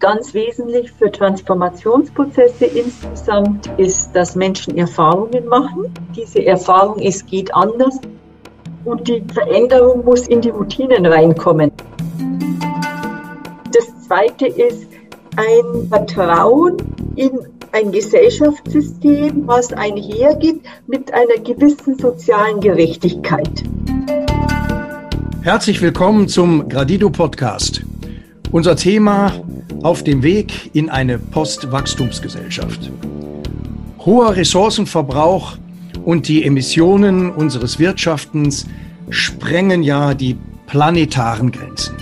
Ganz wesentlich für Transformationsprozesse insgesamt ist, dass Menschen Erfahrungen machen. Diese Erfahrung, es geht anders und die Veränderung muss in die Routinen reinkommen. Das Zweite ist ein Vertrauen in ein Gesellschaftssystem, was einhergeht mit einer gewissen sozialen Gerechtigkeit. Herzlich willkommen zum Gradido Podcast. Unser Thema auf dem Weg in eine Postwachstumsgesellschaft. Hoher Ressourcenverbrauch und die Emissionen unseres Wirtschaftens sprengen ja die planetaren Grenzen.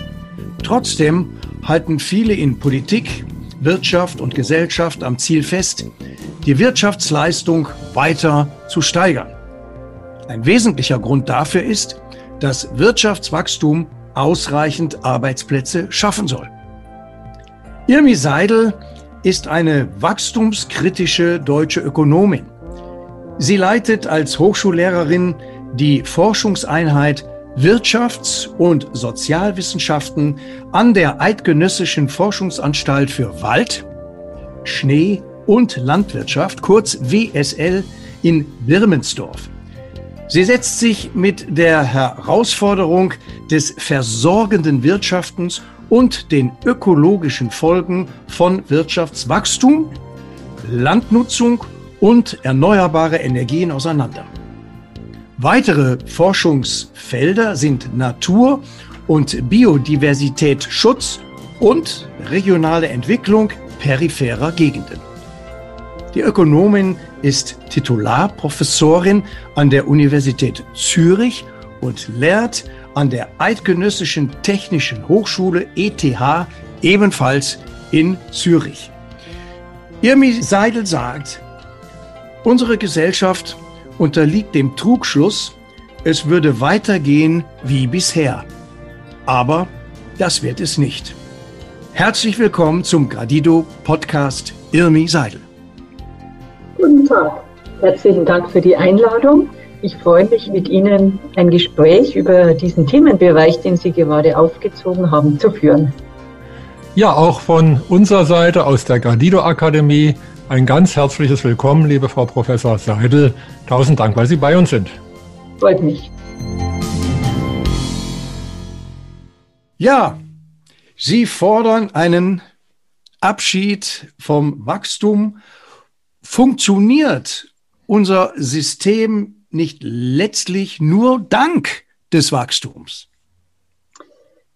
Trotzdem halten viele in Politik, Wirtschaft und Gesellschaft am Ziel fest, die Wirtschaftsleistung weiter zu steigern. Ein wesentlicher Grund dafür ist, dass Wirtschaftswachstum ausreichend Arbeitsplätze schaffen soll. Irmi Seidel ist eine wachstumskritische deutsche Ökonomin. Sie leitet als Hochschullehrerin die Forschungseinheit Wirtschafts- und Sozialwissenschaften an der Eidgenössischen Forschungsanstalt für Wald, Schnee und Landwirtschaft, kurz WSL, in Birmensdorf. Sie setzt sich mit der Herausforderung des versorgenden Wirtschaftens und den ökologischen Folgen von Wirtschaftswachstum, Landnutzung und erneuerbare Energien auseinander. Weitere Forschungsfelder sind Natur- und Biodiversitätsschutz und regionale Entwicklung peripherer Gegenden. Die Ökonomin ist Titularprofessorin an der Universität Zürich und lehrt an der Eidgenössischen Technischen Hochschule ETH ebenfalls in Zürich. Irmi Seidel sagt, unsere Gesellschaft unterliegt dem Trugschluss, es würde weitergehen wie bisher. Aber das wird es nicht. Herzlich willkommen zum Gradido Podcast Irmi Seidel. Guten Tag. Herzlichen Dank für die Einladung. Ich freue mich, mit Ihnen ein Gespräch über diesen Themenbereich, den Sie gerade aufgezogen haben, zu führen. Ja, auch von unserer Seite aus der Gradido Akademie ein ganz herzliches Willkommen, liebe Frau Professor Seidel. Tausend Dank, weil Sie bei uns sind. Freut mich. Ja, Sie fordern einen Abschied vom Wachstum funktioniert unser System nicht letztlich nur dank des Wachstums?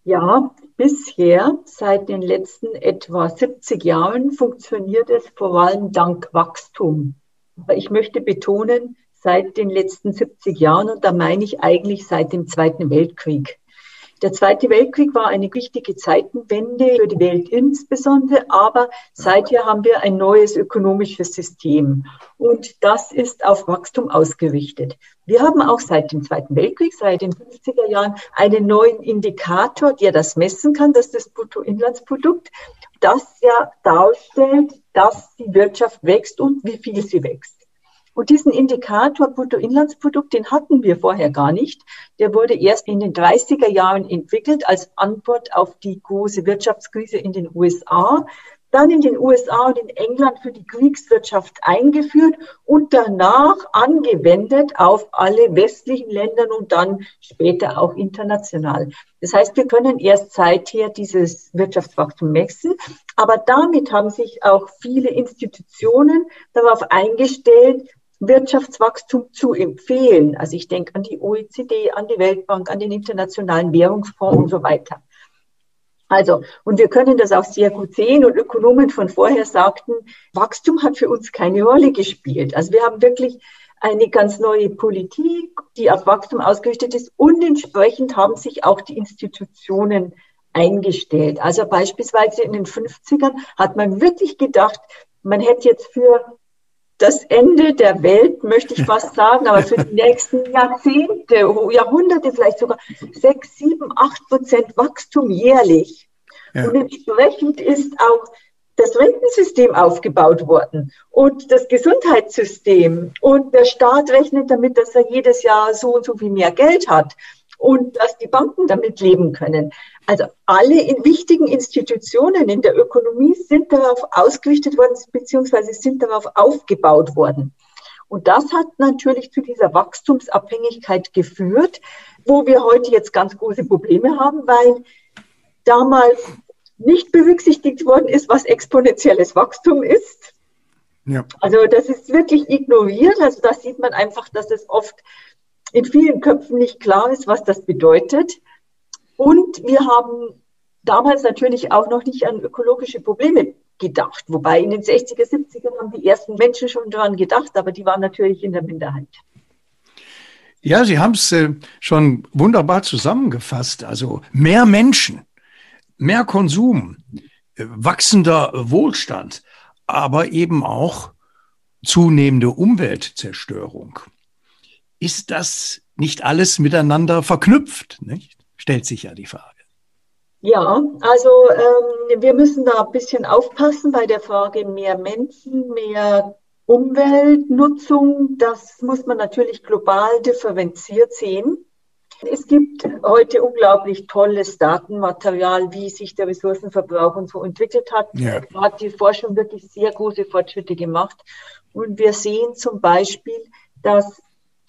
Ja, bisher, seit den letzten etwa 70 Jahren, funktioniert es vor allem dank Wachstum. Aber ich möchte betonen, seit den letzten 70 Jahren, und da meine ich eigentlich seit dem Zweiten Weltkrieg. Der Zweite Weltkrieg war eine wichtige Zeitenwende für die Welt insbesondere, aber seither haben wir ein neues ökonomisches System und das ist auf Wachstum ausgerichtet. Wir haben auch seit dem Zweiten Weltkrieg, seit den 50er Jahren, einen neuen Indikator, der das messen kann, das ist das Bruttoinlandsprodukt, das ja darstellt, dass die Wirtschaft wächst und wie viel sie wächst. Und diesen Indikator Bruttoinlandsprodukt, den hatten wir vorher gar nicht. Der wurde erst in den 30er Jahren entwickelt als Antwort auf die große Wirtschaftskrise in den USA, dann in den USA und in England für die Kriegswirtschaft eingeführt und danach angewendet auf alle westlichen Länder und dann später auch international. Das heißt, wir können erst seither dieses Wirtschaftswachstum messen, aber damit haben sich auch viele Institutionen darauf eingestellt, Wirtschaftswachstum zu empfehlen. Also ich denke an die OECD, an die Weltbank, an den Internationalen Währungsfonds und so weiter. Also, und wir können das auch sehr gut sehen und Ökonomen von vorher sagten, Wachstum hat für uns keine Rolle gespielt. Also wir haben wirklich eine ganz neue Politik, die auf Wachstum ausgerichtet ist und entsprechend haben sich auch die Institutionen eingestellt. Also beispielsweise in den 50ern hat man wirklich gedacht, man hätte jetzt für das Ende der Welt, möchte ich fast sagen, aber für die nächsten Jahrzehnte, Jahrhunderte vielleicht sogar sechs, sieben, acht Prozent Wachstum jährlich. Ja. Und entsprechend ist auch das Rentensystem aufgebaut worden und das Gesundheitssystem und der Staat rechnet damit, dass er jedes Jahr so und so viel mehr Geld hat und dass die Banken damit leben können. Also alle in wichtigen Institutionen in der Ökonomie sind darauf ausgerichtet worden, beziehungsweise sind darauf aufgebaut worden. Und das hat natürlich zu dieser Wachstumsabhängigkeit geführt, wo wir heute jetzt ganz große Probleme haben, weil damals nicht berücksichtigt worden ist, was exponentielles Wachstum ist. Ja. Also das ist wirklich ignoriert. Also da sieht man einfach, dass es oft in vielen Köpfen nicht klar ist, was das bedeutet. Und wir haben damals natürlich auch noch nicht an ökologische Probleme gedacht. Wobei in den 60er, 70er haben die ersten Menschen schon daran gedacht, aber die waren natürlich in der Minderheit. Ja, Sie haben es äh, schon wunderbar zusammengefasst. Also mehr Menschen, mehr Konsum, äh, wachsender Wohlstand, aber eben auch zunehmende Umweltzerstörung. Ist das nicht alles miteinander verknüpft? Nicht? Stellt sich ja die Frage. Ja, also ähm, wir müssen da ein bisschen aufpassen bei der Frage mehr Menschen, mehr Umweltnutzung. Das muss man natürlich global differenziert sehen. Es gibt heute unglaublich tolles Datenmaterial, wie sich der Ressourcenverbrauch und so entwickelt hat. Ja. Da hat die Forschung wirklich sehr große Fortschritte gemacht. Und wir sehen zum Beispiel, dass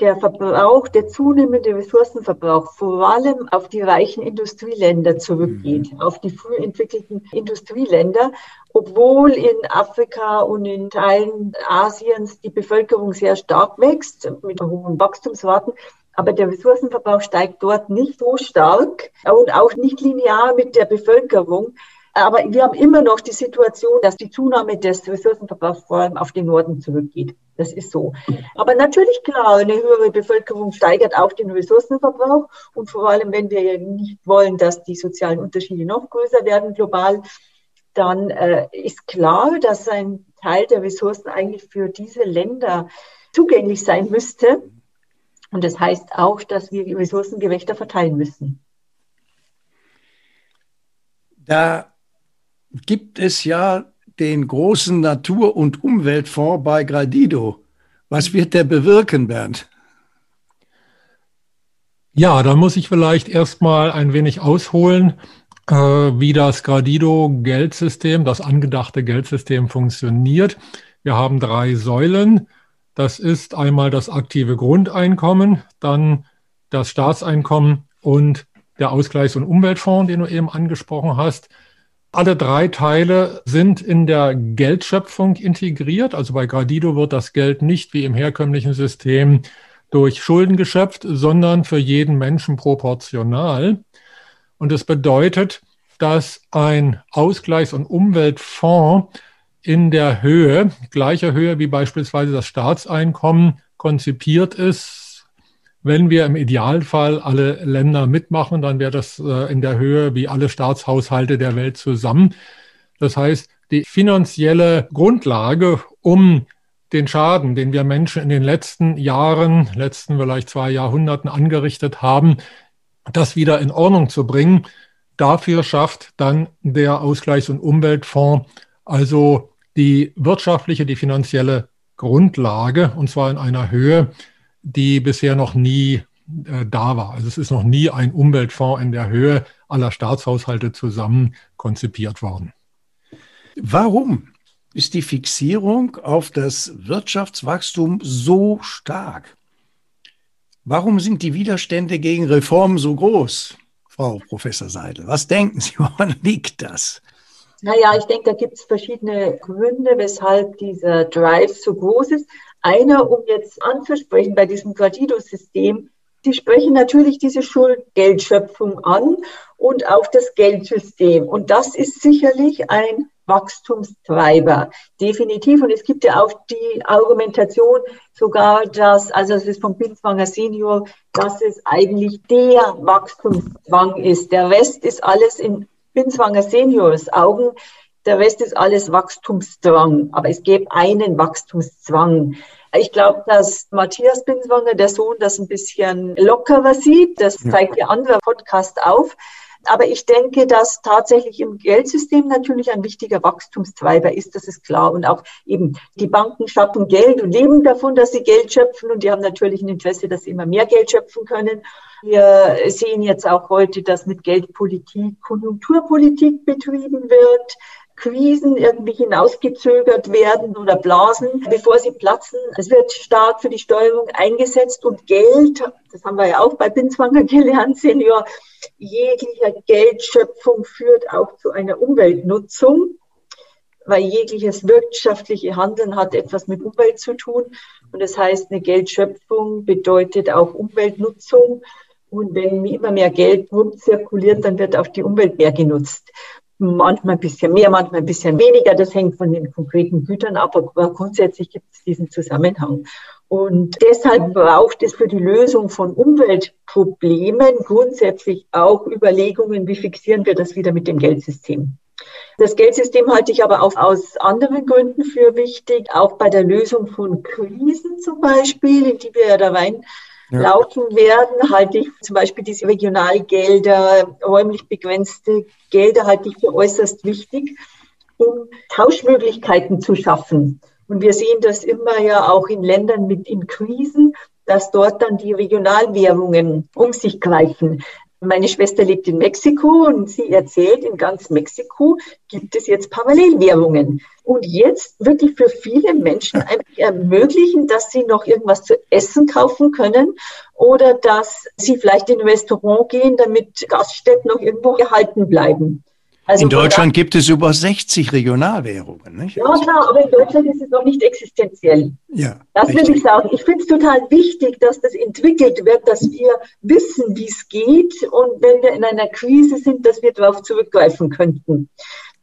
der Verbrauch, der zunehmende Ressourcenverbrauch vor allem auf die reichen Industrieländer zurückgeht, mhm. auf die früh entwickelten Industrieländer, obwohl in Afrika und in Teilen Asiens die Bevölkerung sehr stark wächst mit hohen Wachstumsraten. Aber der Ressourcenverbrauch steigt dort nicht so stark und auch nicht linear mit der Bevölkerung. Aber wir haben immer noch die Situation, dass die Zunahme des Ressourcenverbrauchs vor allem auf den Norden zurückgeht. Das ist so. Aber natürlich klar, eine höhere Bevölkerung steigert auch den Ressourcenverbrauch. Und vor allem, wenn wir nicht wollen, dass die sozialen Unterschiede noch größer werden global, dann äh, ist klar, dass ein Teil der Ressourcen eigentlich für diese Länder zugänglich sein müsste. Und das heißt auch, dass wir die Ressourcen gerechter verteilen müssen. Da gibt es ja den großen Natur- und Umweltfonds bei Gradido. Was wird der bewirken, Bernd? Ja, da muss ich vielleicht erstmal ein wenig ausholen, äh, wie das Gradido-Geldsystem, das angedachte Geldsystem funktioniert. Wir haben drei Säulen. Das ist einmal das aktive Grundeinkommen, dann das Staatseinkommen und der Ausgleichs- und Umweltfonds, den du eben angesprochen hast. Alle drei Teile sind in der Geldschöpfung integriert. Also bei Gradido wird das Geld nicht wie im herkömmlichen System durch Schulden geschöpft, sondern für jeden Menschen proportional. Und das bedeutet, dass ein Ausgleichs- und Umweltfonds in der Höhe, gleicher Höhe wie beispielsweise das Staatseinkommen, konzipiert ist, wenn wir im Idealfall alle Länder mitmachen, dann wäre das äh, in der Höhe wie alle Staatshaushalte der Welt zusammen. Das heißt, die finanzielle Grundlage, um den Schaden, den wir Menschen in den letzten Jahren, letzten vielleicht zwei Jahrhunderten angerichtet haben, das wieder in Ordnung zu bringen, dafür schafft dann der Ausgleichs- und Umweltfonds also die wirtschaftliche, die finanzielle Grundlage, und zwar in einer Höhe, die bisher noch nie äh, da war. Also es ist noch nie ein Umweltfonds in der Höhe aller Staatshaushalte zusammen konzipiert worden. Warum ist die Fixierung auf das Wirtschaftswachstum so stark? Warum sind die Widerstände gegen Reformen so groß, Frau Professor Seidel? Was denken Sie, woran liegt das? Naja, ich denke, da gibt es verschiedene Gründe, weshalb dieser Drive so groß ist. Einer, um jetzt anzusprechen bei diesem Gradido-System, Sie sprechen natürlich diese Schuldgeldschöpfung an und auch das Geldsystem. Und das ist sicherlich ein Wachstumstreiber, definitiv. Und es gibt ja auch die Argumentation sogar, dass, also es ist vom Binswanger Senior, dass es eigentlich der Wachstumszwang ist. Der Rest ist alles in Binswanger Seniors Augen der Rest ist alles Wachstumsdrang, aber es gäbe einen Wachstumszwang. Ich glaube, dass Matthias Binswanger, der Sohn, das ein bisschen lockerer sieht. Das zeigt der andere Podcast auf. Aber ich denke, dass tatsächlich im Geldsystem natürlich ein wichtiger Wachstumstreiber ist, das ist klar. Und auch eben die Banken schaffen Geld und leben davon, dass sie Geld schöpfen. Und die haben natürlich ein Interesse, dass sie immer mehr Geld schöpfen können. Wir sehen jetzt auch heute, dass mit Geldpolitik Konjunkturpolitik betrieben wird. Krisen irgendwie hinausgezögert werden oder Blasen, bevor sie platzen. Es wird stark für die Steuerung eingesetzt und Geld, das haben wir ja auch bei Binswanger gelernt, Senior, jeglicher Geldschöpfung führt auch zu einer Umweltnutzung, weil jegliches wirtschaftliche Handeln hat etwas mit Umwelt zu tun. Und das heißt, eine Geldschöpfung bedeutet auch Umweltnutzung. Und wenn immer mehr Geld rumzirkuliert, dann wird auch die Umwelt mehr genutzt manchmal ein bisschen mehr, manchmal ein bisschen weniger. Das hängt von den konkreten Gütern ab, aber grundsätzlich gibt es diesen Zusammenhang. Und deshalb braucht es für die Lösung von Umweltproblemen grundsätzlich auch Überlegungen, wie fixieren wir das wieder mit dem Geldsystem. Das Geldsystem halte ich aber auch aus anderen Gründen für wichtig, auch bei der Lösung von Krisen zum Beispiel, in die wir ja da rein ja. laufen werden, halte ich zum Beispiel diese Regionalgelder, räumlich begrenzte Gelder halte ich für äußerst wichtig, um Tauschmöglichkeiten zu schaffen. Und wir sehen das immer ja auch in Ländern mit in Krisen, dass dort dann die Regionalwährungen um sich greifen. Meine Schwester lebt in Mexiko und sie erzählt, in ganz Mexiko gibt es jetzt Parallelwährungen. Und jetzt wirklich für viele Menschen ermöglichen, dass sie noch irgendwas zu essen kaufen können oder dass sie vielleicht in ein Restaurant gehen, damit Gaststätten noch irgendwo gehalten bleiben. Also in Deutschland gibt es über 60 Regionalwährungen. Nicht? Ja, klar, aber in Deutschland ist es noch nicht existenziell. Ja, das richtig. will ich sagen. Ich finde es total wichtig, dass das entwickelt wird, dass wir wissen, wie es geht und wenn wir in einer Krise sind, dass wir darauf zurückgreifen könnten.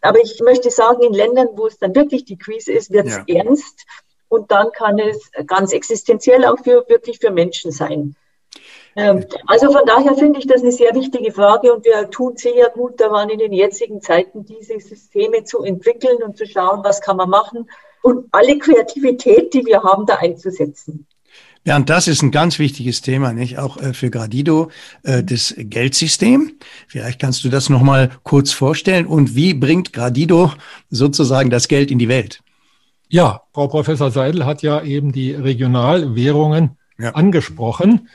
Aber ich möchte sagen, in Ländern, wo es dann wirklich die Krise ist, wird es ja. ernst und dann kann es ganz existenziell auch für, wirklich für Menschen sein. Ähm, also von daher finde ich das eine sehr wichtige Frage und wir tun sehr gut daran, in den jetzigen Zeiten diese Systeme zu entwickeln und zu schauen, was kann man machen und alle Kreativität, die wir haben, da einzusetzen. Ja, und das ist ein ganz wichtiges Thema, nicht auch äh, für Gradido, äh, das Geldsystem. Vielleicht kannst du das noch mal kurz vorstellen und wie bringt Gradido sozusagen das Geld in die Welt? Ja, Frau Professor Seidel hat ja eben die Regionalwährungen ja. angesprochen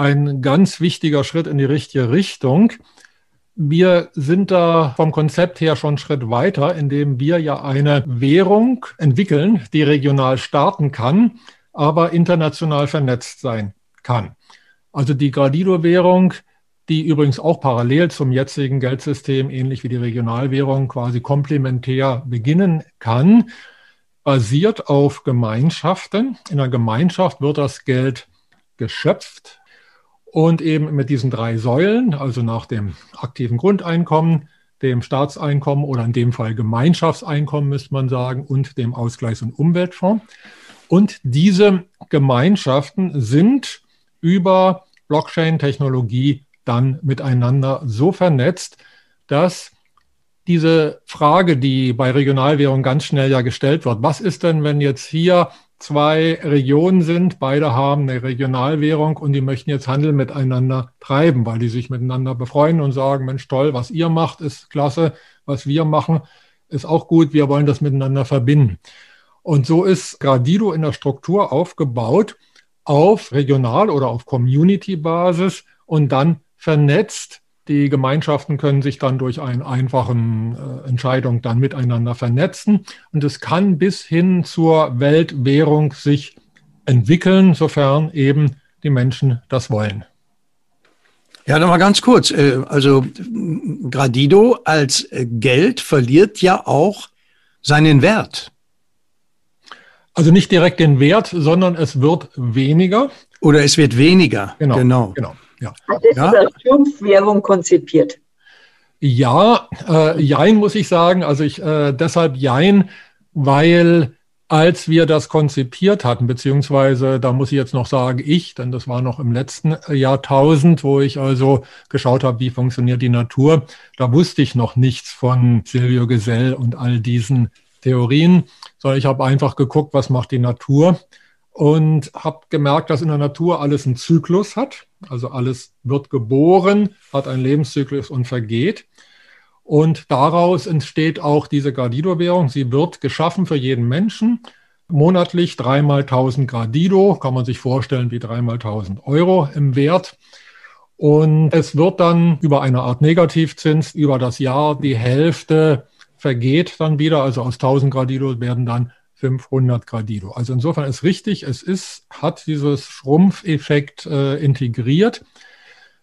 ein ganz wichtiger Schritt in die richtige Richtung. Wir sind da vom Konzept her schon einen Schritt weiter, indem wir ja eine Währung entwickeln, die regional starten kann, aber international vernetzt sein kann. Also die Gradido-Währung, die übrigens auch parallel zum jetzigen Geldsystem, ähnlich wie die Regionalwährung, quasi komplementär beginnen kann, basiert auf Gemeinschaften. In einer Gemeinschaft wird das Geld geschöpft, und eben mit diesen drei Säulen, also nach dem aktiven Grundeinkommen, dem Staatseinkommen oder in dem Fall Gemeinschaftseinkommen, müsste man sagen, und dem Ausgleichs- und Umweltfonds. Und diese Gemeinschaften sind über Blockchain-Technologie dann miteinander so vernetzt, dass diese Frage, die bei Regionalwährung ganz schnell ja gestellt wird, was ist denn, wenn jetzt hier zwei Regionen sind, beide haben eine Regionalwährung und die möchten jetzt Handel miteinander treiben, weil die sich miteinander befreuen und sagen, Mensch, toll, was ihr macht, ist klasse, was wir machen, ist auch gut, wir wollen das miteinander verbinden. Und so ist Gradido in der Struktur aufgebaut auf Regional- oder auf Community-Basis und dann vernetzt die Gemeinschaften können sich dann durch eine einfache äh, Entscheidung dann miteinander vernetzen. Und es kann bis hin zur Weltwährung sich entwickeln, sofern eben die Menschen das wollen. Ja, nochmal ganz kurz. Äh, also Gradido als Geld verliert ja auch seinen Wert. Also nicht direkt den Wert, sondern es wird weniger. Oder es wird weniger. Genau. Genau. genau. Ja. Hat es ja. als Triumphwährung konzipiert? Ja, äh, Jein muss ich sagen. Also ich äh, deshalb Jein, weil als wir das konzipiert hatten, beziehungsweise da muss ich jetzt noch sagen, ich, denn das war noch im letzten Jahrtausend, wo ich also geschaut habe, wie funktioniert die Natur, da wusste ich noch nichts von Silvio Gesell und all diesen Theorien, sondern ich habe einfach geguckt, was macht die Natur und habe gemerkt, dass in der Natur alles einen Zyklus hat. Also alles wird geboren, hat einen Lebenszyklus und vergeht. Und daraus entsteht auch diese Gradido-Währung. Sie wird geschaffen für jeden Menschen. Monatlich dreimal 1000 Gradido, kann man sich vorstellen wie dreimal 1000 Euro im Wert. Und es wird dann über eine Art Negativzins über das Jahr die Hälfte vergeht dann wieder. Also aus 1000 Gradido werden dann 500 Gradido. Also insofern ist richtig, es ist, hat dieses Schrumpfeffekt äh, integriert.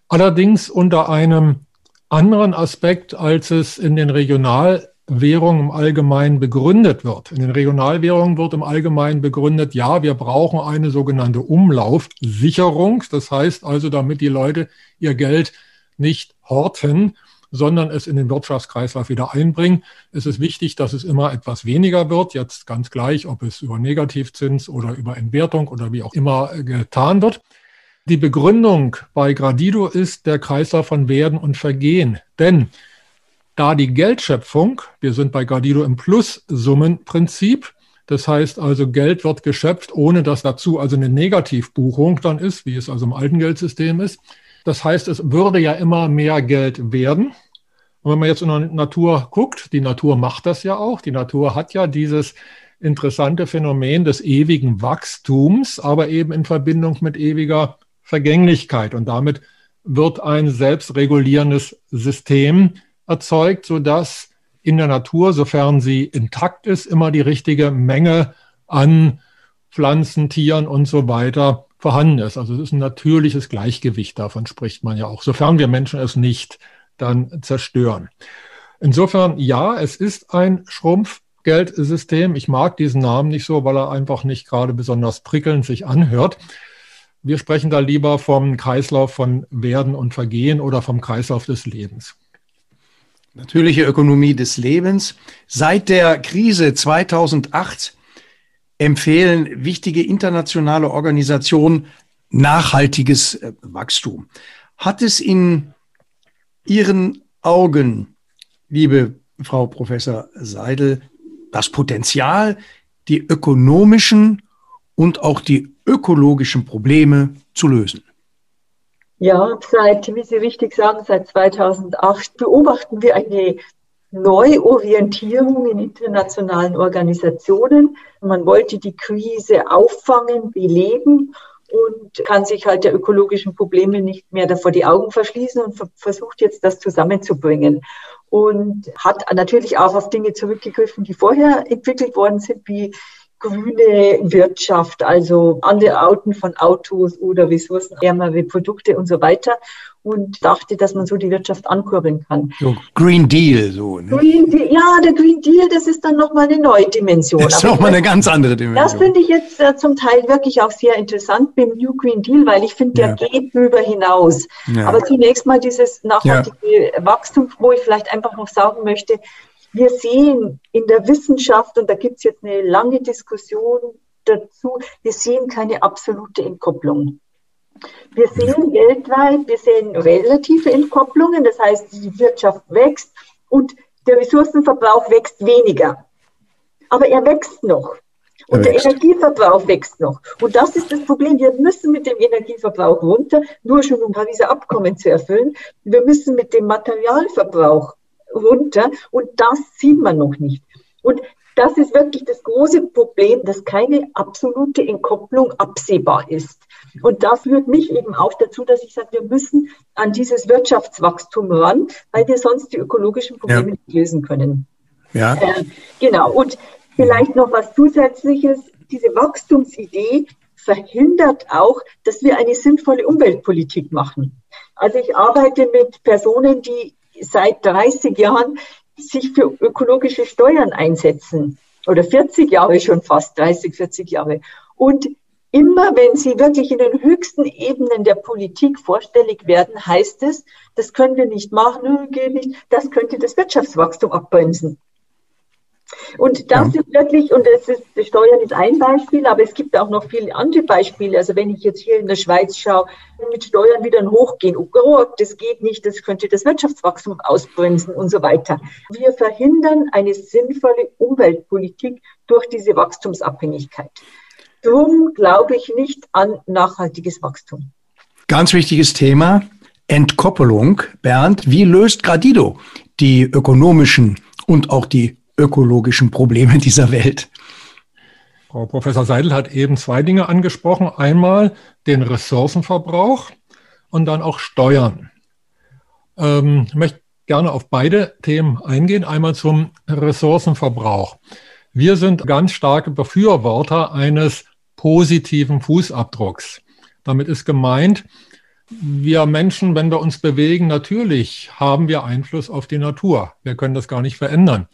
Allerdings unter einem anderen Aspekt, als es in den Regionalwährungen im Allgemeinen begründet wird. In den Regionalwährungen wird im Allgemeinen begründet, ja, wir brauchen eine sogenannte Umlaufsicherung. Das heißt also, damit die Leute ihr Geld nicht horten, sondern es in den Wirtschaftskreislauf wieder einbringen. Es ist wichtig, dass es immer etwas weniger wird, jetzt ganz gleich, ob es über Negativzins oder über Entwertung oder wie auch immer getan wird. Die Begründung bei Gradido ist der Kreislauf von Werden und Vergehen. Denn da die Geldschöpfung, wir sind bei Gradido im Plussummenprinzip, das heißt also, Geld wird geschöpft, ohne dass dazu also eine Negativbuchung dann ist, wie es also im alten Geldsystem ist. Das heißt, es würde ja immer mehr Geld werden. Und wenn man jetzt in der Natur guckt, die Natur macht das ja auch. Die Natur hat ja dieses interessante Phänomen des ewigen Wachstums, aber eben in Verbindung mit ewiger Vergänglichkeit. Und damit wird ein selbstregulierendes System erzeugt, sodass in der Natur, sofern sie intakt ist, immer die richtige Menge an Pflanzen, Tieren und so weiter vorhanden ist. Also es ist ein natürliches Gleichgewicht, davon spricht man ja auch, sofern wir Menschen es nicht dann zerstören. Insofern, ja, es ist ein Schrumpfgeldsystem. Ich mag diesen Namen nicht so, weil er einfach nicht gerade besonders prickelnd sich anhört. Wir sprechen da lieber vom Kreislauf von Werden und Vergehen oder vom Kreislauf des Lebens. Natürliche Ökonomie des Lebens. Seit der Krise 2008 empfehlen wichtige internationale Organisationen nachhaltiges äh, Wachstum. Hat es in Ihren Augen, liebe Frau Professor Seidel, das Potenzial, die ökonomischen und auch die ökologischen Probleme zu lösen? Ja, seit, wie Sie richtig sagen, seit 2008 beobachten wir eine Neuorientierung in internationalen Organisationen. Man wollte die Krise auffangen, beleben und kann sich halt der ökologischen Probleme nicht mehr davor die Augen verschließen und versucht jetzt das zusammenzubringen. Und hat natürlich auch auf Dinge zurückgegriffen, die vorher entwickelt worden sind, wie grüne Wirtschaft, also andere Arten von Autos oder ressourcenärmere Produkte und so weiter und dachte, dass man so die Wirtschaft ankurbeln kann. So Green Deal, so. Ne? Green Deal, ja, der Green Deal, das ist dann nochmal eine neue Dimension. Das ist nochmal eine ganz andere Dimension. Das finde ich jetzt äh, zum Teil wirklich auch sehr interessant beim New Green Deal, weil ich finde, der ja. geht darüber hinaus. Ja. Aber zunächst mal dieses nachhaltige ja. Wachstum, wo ich vielleicht einfach noch sagen möchte, wir sehen in der Wissenschaft, und da gibt es jetzt eine lange Diskussion dazu, wir sehen keine absolute Entkopplung. Wir sehen weltweit, wir sehen relative Entkopplungen, das heißt, die Wirtschaft wächst und der Ressourcenverbrauch wächst weniger. Aber er wächst noch. Und der Energieverbrauch wächst noch. Und das ist das Problem. Wir müssen mit dem Energieverbrauch runter, nur schon um Pariser Abkommen zu erfüllen. Wir müssen mit dem Materialverbrauch runter und das sieht man noch nicht. Und das ist wirklich das große Problem, dass keine absolute Entkopplung absehbar ist. Und das führt mich eben auch dazu, dass ich sage, wir müssen an dieses Wirtschaftswachstum ran, weil wir sonst die ökologischen Probleme ja. nicht lösen können. Ja. Äh, genau. Und vielleicht noch was Zusätzliches. Diese Wachstumsidee verhindert auch, dass wir eine sinnvolle Umweltpolitik machen. Also ich arbeite mit Personen, die seit 30 Jahren sich für ökologische Steuern einsetzen. Oder 40 Jahre schon fast, 30, 40 Jahre. Und immer wenn sie wirklich in den höchsten Ebenen der Politik vorstellig werden, heißt es, das können wir nicht machen, geht nicht, das könnte das Wirtschaftswachstum abbremsen. Und das ja. ist wirklich, und das ist, das Steuern ist ein Beispiel, aber es gibt auch noch viele andere Beispiele. Also wenn ich jetzt hier in der Schweiz schaue, mit Steuern wieder hochgehen, oh Gott, das geht nicht, das könnte das Wirtschaftswachstum ausbremsen und so weiter. Wir verhindern eine sinnvolle Umweltpolitik durch diese Wachstumsabhängigkeit. Drum glaube ich nicht an nachhaltiges Wachstum. Ganz wichtiges Thema, Entkoppelung. Bernd, wie löst Gradido die ökonomischen und auch die ökologischen Probleme dieser Welt? Frau Professor Seidel hat eben zwei Dinge angesprochen. Einmal den Ressourcenverbrauch und dann auch Steuern. Ähm, ich möchte gerne auf beide Themen eingehen. Einmal zum Ressourcenverbrauch. Wir sind ganz starke Befürworter eines positiven Fußabdrucks. Damit ist gemeint, wir Menschen, wenn wir uns bewegen, natürlich haben wir Einfluss auf die Natur. Wir können das gar nicht verändern.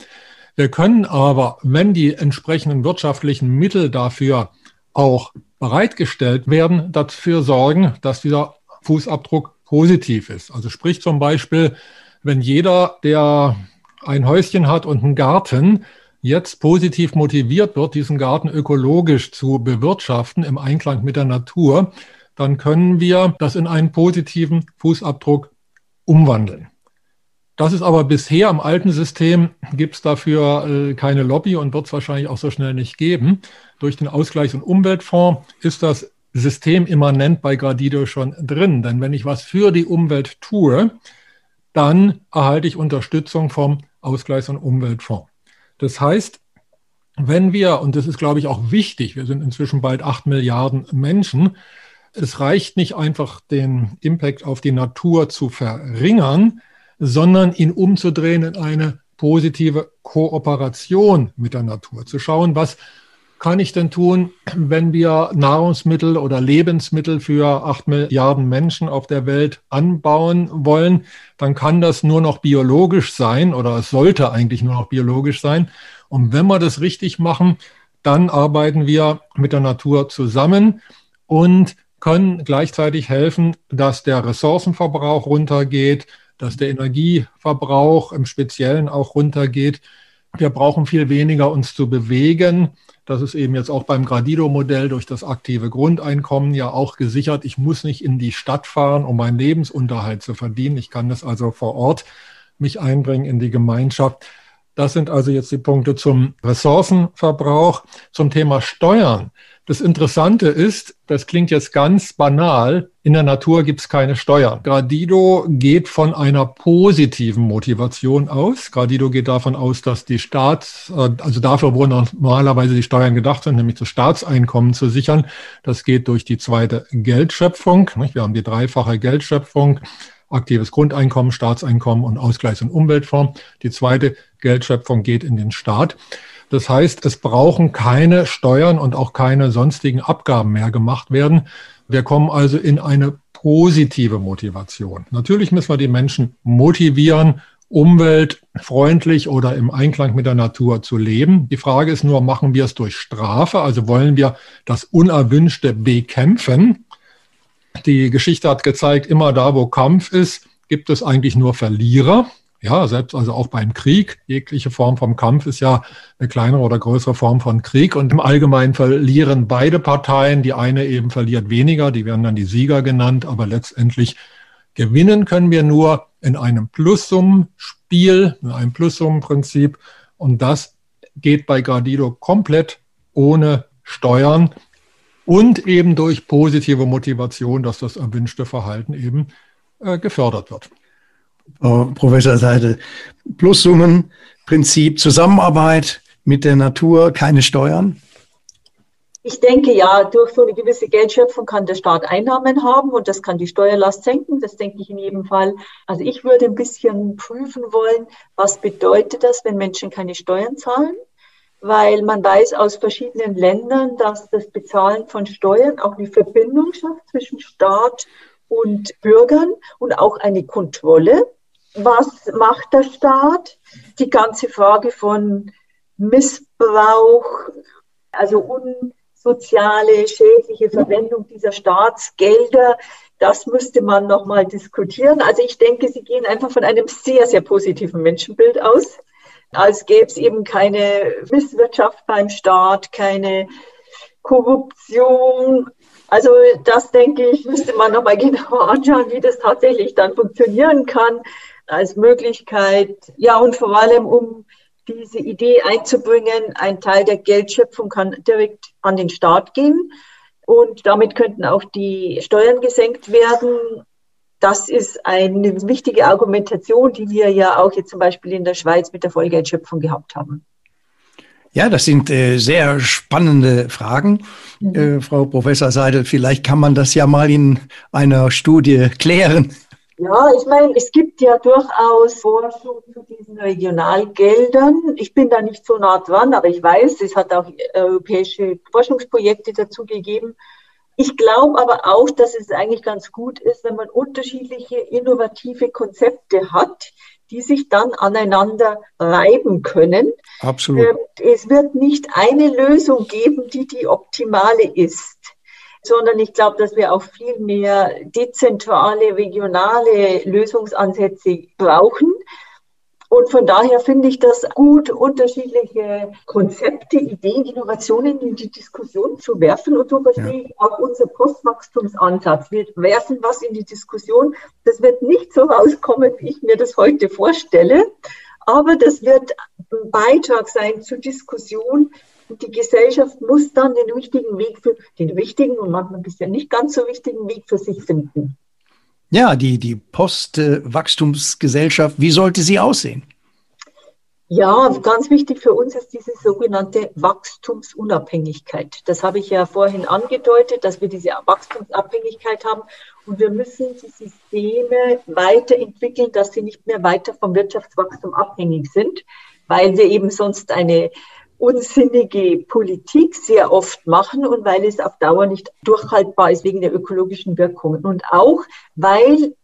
Wir können aber, wenn die entsprechenden wirtschaftlichen Mittel dafür auch bereitgestellt werden, dafür sorgen, dass dieser Fußabdruck positiv ist. Also sprich zum Beispiel, wenn jeder, der ein Häuschen hat und einen Garten, jetzt positiv motiviert wird, diesen Garten ökologisch zu bewirtschaften im Einklang mit der Natur, dann können wir das in einen positiven Fußabdruck umwandeln. Das ist aber bisher im alten System gibt es dafür äh, keine Lobby und wird es wahrscheinlich auch so schnell nicht geben. Durch den Ausgleichs- und Umweltfonds ist das System immanent bei Gradido schon drin. Denn wenn ich was für die Umwelt tue, dann erhalte ich Unterstützung vom Ausgleichs- und Umweltfonds. Das heißt, wenn wir, und das ist, glaube ich, auch wichtig, wir sind inzwischen bald acht Milliarden Menschen, es reicht nicht einfach, den Impact auf die Natur zu verringern, sondern ihn umzudrehen in eine positive Kooperation mit der Natur. Zu schauen, was kann ich denn tun, wenn wir Nahrungsmittel oder Lebensmittel für acht Milliarden Menschen auf der Welt anbauen wollen, dann kann das nur noch biologisch sein oder es sollte eigentlich nur noch biologisch sein. Und wenn wir das richtig machen, dann arbeiten wir mit der Natur zusammen und können gleichzeitig helfen, dass der Ressourcenverbrauch runtergeht, dass der Energieverbrauch im Speziellen auch runtergeht. Wir brauchen viel weniger uns zu bewegen. Das ist eben jetzt auch beim Gradido-Modell durch das aktive Grundeinkommen ja auch gesichert. Ich muss nicht in die Stadt fahren, um meinen Lebensunterhalt zu verdienen. Ich kann das also vor Ort mich einbringen in die Gemeinschaft. Das sind also jetzt die Punkte zum Ressourcenverbrauch, zum Thema Steuern. Das Interessante ist, das klingt jetzt ganz banal, in der Natur gibt es keine Steuern. Gradido geht von einer positiven Motivation aus. Gradido geht davon aus, dass die Staats, äh, also dafür, wo normalerweise die Steuern gedacht sind, nämlich das Staatseinkommen zu sichern, das geht durch die zweite Geldschöpfung. Wir haben die dreifache Geldschöpfung aktives Grundeinkommen, Staatseinkommen und Ausgleichs- und Umweltfonds. Die zweite Geldschöpfung geht in den Staat. Das heißt, es brauchen keine Steuern und auch keine sonstigen Abgaben mehr gemacht werden. Wir kommen also in eine positive Motivation. Natürlich müssen wir die Menschen motivieren, umweltfreundlich oder im Einklang mit der Natur zu leben. Die Frage ist nur, machen wir es durch Strafe? Also wollen wir das Unerwünschte bekämpfen? Die Geschichte hat gezeigt, immer da, wo Kampf ist, gibt es eigentlich nur Verlierer. Ja, selbst also auch beim Krieg, jegliche Form vom Kampf ist ja eine kleinere oder größere Form von Krieg. Und im Allgemeinen verlieren beide Parteien. Die eine eben verliert weniger, die werden dann die Sieger genannt, aber letztendlich gewinnen können wir nur in einem Plussummenspiel, in einem Plussummenprinzip. Und das geht bei Gradido komplett ohne Steuern und eben durch positive Motivation, dass das erwünschte Verhalten eben äh, gefördert wird. Frau Professor Seidel. Plussummen, Prinzip, Zusammenarbeit mit der Natur, keine Steuern? Ich denke ja, durch so eine gewisse Geldschöpfung kann der Staat Einnahmen haben und das kann die Steuerlast senken. Das denke ich in jedem Fall. Also ich würde ein bisschen prüfen wollen, was bedeutet das, wenn Menschen keine Steuern zahlen? Weil man weiß aus verschiedenen Ländern, dass das Bezahlen von Steuern auch eine Verbindung schafft zwischen Staat und Bürgern und auch eine Kontrolle. Was macht der Staat? Die ganze Frage von Missbrauch, also unsoziale, schädliche Verwendung dieser Staatsgelder, das müsste man nochmal diskutieren. Also ich denke, Sie gehen einfach von einem sehr, sehr positiven Menschenbild aus, als gäbe es eben keine Misswirtschaft beim Staat, keine Korruption, also das denke ich, müsste man nochmal genauer anschauen, wie das tatsächlich dann funktionieren kann als Möglichkeit. Ja, und vor allem, um diese Idee einzubringen, ein Teil der Geldschöpfung kann direkt an den Staat gehen und damit könnten auch die Steuern gesenkt werden. Das ist eine wichtige Argumentation, die wir ja auch jetzt zum Beispiel in der Schweiz mit der Vollgeldschöpfung gehabt haben. Ja, das sind äh, sehr spannende Fragen. Mhm. Äh, Frau Professor Seidel, vielleicht kann man das ja mal in einer Studie klären. Ja, ich meine, es gibt ja durchaus Forschung zu diesen Regionalgeldern. Ich bin da nicht so nah dran, aber ich weiß, es hat auch europäische Forschungsprojekte dazu gegeben. Ich glaube aber auch, dass es eigentlich ganz gut ist, wenn man unterschiedliche innovative Konzepte hat, die sich dann aneinander reiben können. Absolut. Ähm, es wird nicht eine Lösung geben, die die optimale ist sondern ich glaube, dass wir auch viel mehr dezentrale, regionale Lösungsansätze brauchen. Und von daher finde ich das gut, unterschiedliche Konzepte, Ideen, Innovationen in die Diskussion zu werfen. Und so verstehe ja. ich auch unser Postwachstumsansatz. Wir werfen was in die Diskussion. Das wird nicht so rauskommen, wie ich mir das heute vorstelle. Aber das wird ein Beitrag sein zur Diskussion, und die Gesellschaft muss dann den richtigen Weg für, den richtigen und manchmal bisher nicht ganz so wichtigen Weg für sich finden. Ja, die, die Postwachstumsgesellschaft, wie sollte sie aussehen? Ja, ganz wichtig für uns ist diese sogenannte Wachstumsunabhängigkeit. Das habe ich ja vorhin angedeutet, dass wir diese Wachstumsabhängigkeit haben und wir müssen die Systeme weiterentwickeln, dass sie nicht mehr weiter vom Wirtschaftswachstum abhängig sind, weil wir eben sonst eine unsinnige Politik sehr oft machen und weil es auf Dauer nicht durchhaltbar ist wegen der ökologischen Wirkungen. Und auch, weil,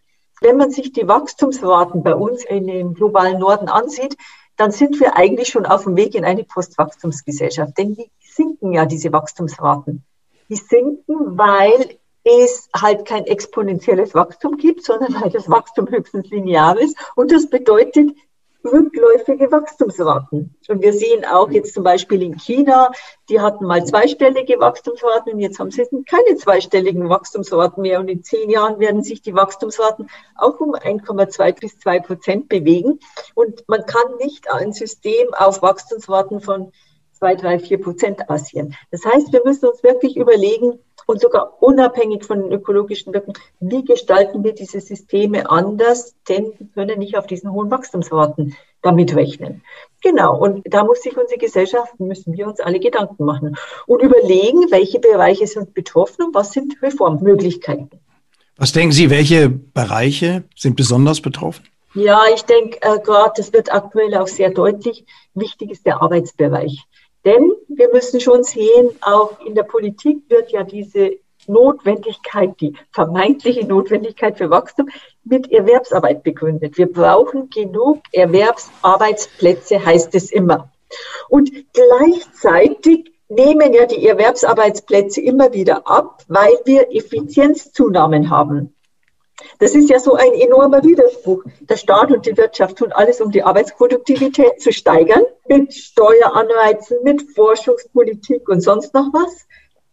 wenn man sich die Wachstumsraten bei uns in dem globalen Norden ansieht, dann sind wir eigentlich schon auf dem Weg in eine Postwachstumsgesellschaft. Denn die sinken ja diese Wachstumsraten. Die sinken, weil es halt kein exponentielles Wachstum gibt, sondern weil das Wachstum höchstens linear ist. Und das bedeutet, rückläufige Wachstumsraten. Und wir sehen auch jetzt zum Beispiel in China, die hatten mal zweistellige Wachstumsraten und jetzt haben sie keine zweistelligen Wachstumsraten mehr. Und in zehn Jahren werden sich die Wachstumsraten auch um 1,2 bis 2 Prozent bewegen. Und man kann nicht ein System auf Wachstumsraten von zwei, drei, vier Prozent basieren. Das heißt, wir müssen uns wirklich überlegen, und sogar unabhängig von den ökologischen Wirkungen, wie gestalten wir diese Systeme anders, denn wir können nicht auf diesen hohen Wachstumsraten damit rechnen. Genau, und da muss sich unsere Gesellschaft, müssen wir uns alle Gedanken machen und überlegen, welche Bereiche sind betroffen und was sind Reformmöglichkeiten. Was denken Sie, welche Bereiche sind besonders betroffen? Ja, ich denke, äh, gerade das wird aktuell auch sehr deutlich. Wichtig ist der Arbeitsbereich. Denn wir müssen schon sehen, auch in der Politik wird ja diese Notwendigkeit, die vermeintliche Notwendigkeit für Wachstum mit Erwerbsarbeit begründet. Wir brauchen genug Erwerbsarbeitsplätze, heißt es immer. Und gleichzeitig nehmen ja die Erwerbsarbeitsplätze immer wieder ab, weil wir Effizienzzunahmen haben. Das ist ja so ein enormer Widerspruch. Der Staat und die Wirtschaft tun alles, um die Arbeitsproduktivität zu steigern, mit Steueranreizen, mit Forschungspolitik und sonst noch was.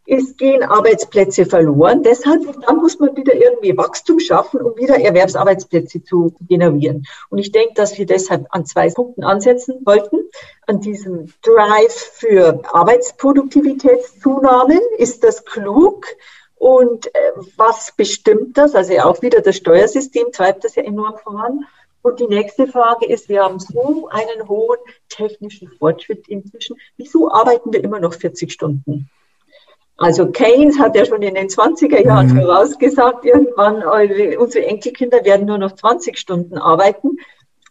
Es gehen Arbeitsplätze verloren. Deshalb dann muss man wieder irgendwie Wachstum schaffen, um wieder Erwerbsarbeitsplätze zu generieren. Und ich denke, dass wir deshalb an zwei Punkten ansetzen wollten. An diesem Drive für Arbeitsproduktivitätszunahmen. Ist das klug? Und äh, was bestimmt das? Also auch wieder das Steuersystem treibt das ja enorm voran. Und die nächste Frage ist, wir haben so einen hohen technischen Fortschritt inzwischen. Wieso arbeiten wir immer noch 40 Stunden? Also Keynes hat ja schon in den 20er Jahren mhm. vorausgesagt, irgendwann eure, unsere Enkelkinder werden nur noch 20 Stunden arbeiten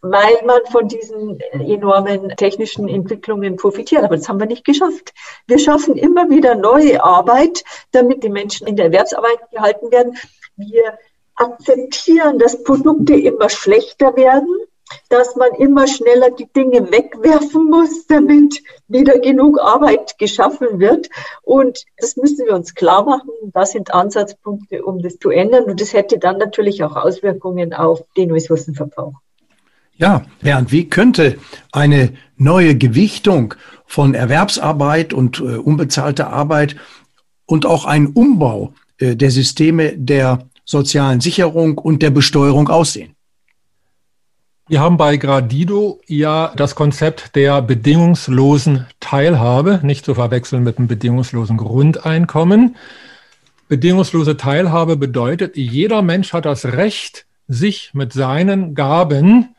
weil man von diesen enormen technischen Entwicklungen profitiert. Aber das haben wir nicht geschafft. Wir schaffen immer wieder neue Arbeit, damit die Menschen in der Erwerbsarbeit gehalten werden. Wir akzeptieren, dass Produkte immer schlechter werden, dass man immer schneller die Dinge wegwerfen muss, damit wieder genug Arbeit geschaffen wird. Und das müssen wir uns klar machen. Das sind Ansatzpunkte, um das zu ändern. Und das hätte dann natürlich auch Auswirkungen auf den Ressourcenverbrauch. Ja, Bernd, wie könnte eine neue Gewichtung von Erwerbsarbeit und äh, unbezahlter Arbeit und auch ein Umbau äh, der Systeme der sozialen Sicherung und der Besteuerung aussehen? Wir haben bei Gradido ja das Konzept der bedingungslosen Teilhabe, nicht zu verwechseln mit einem bedingungslosen Grundeinkommen. Bedingungslose Teilhabe bedeutet, jeder Mensch hat das Recht, sich mit seinen Gaben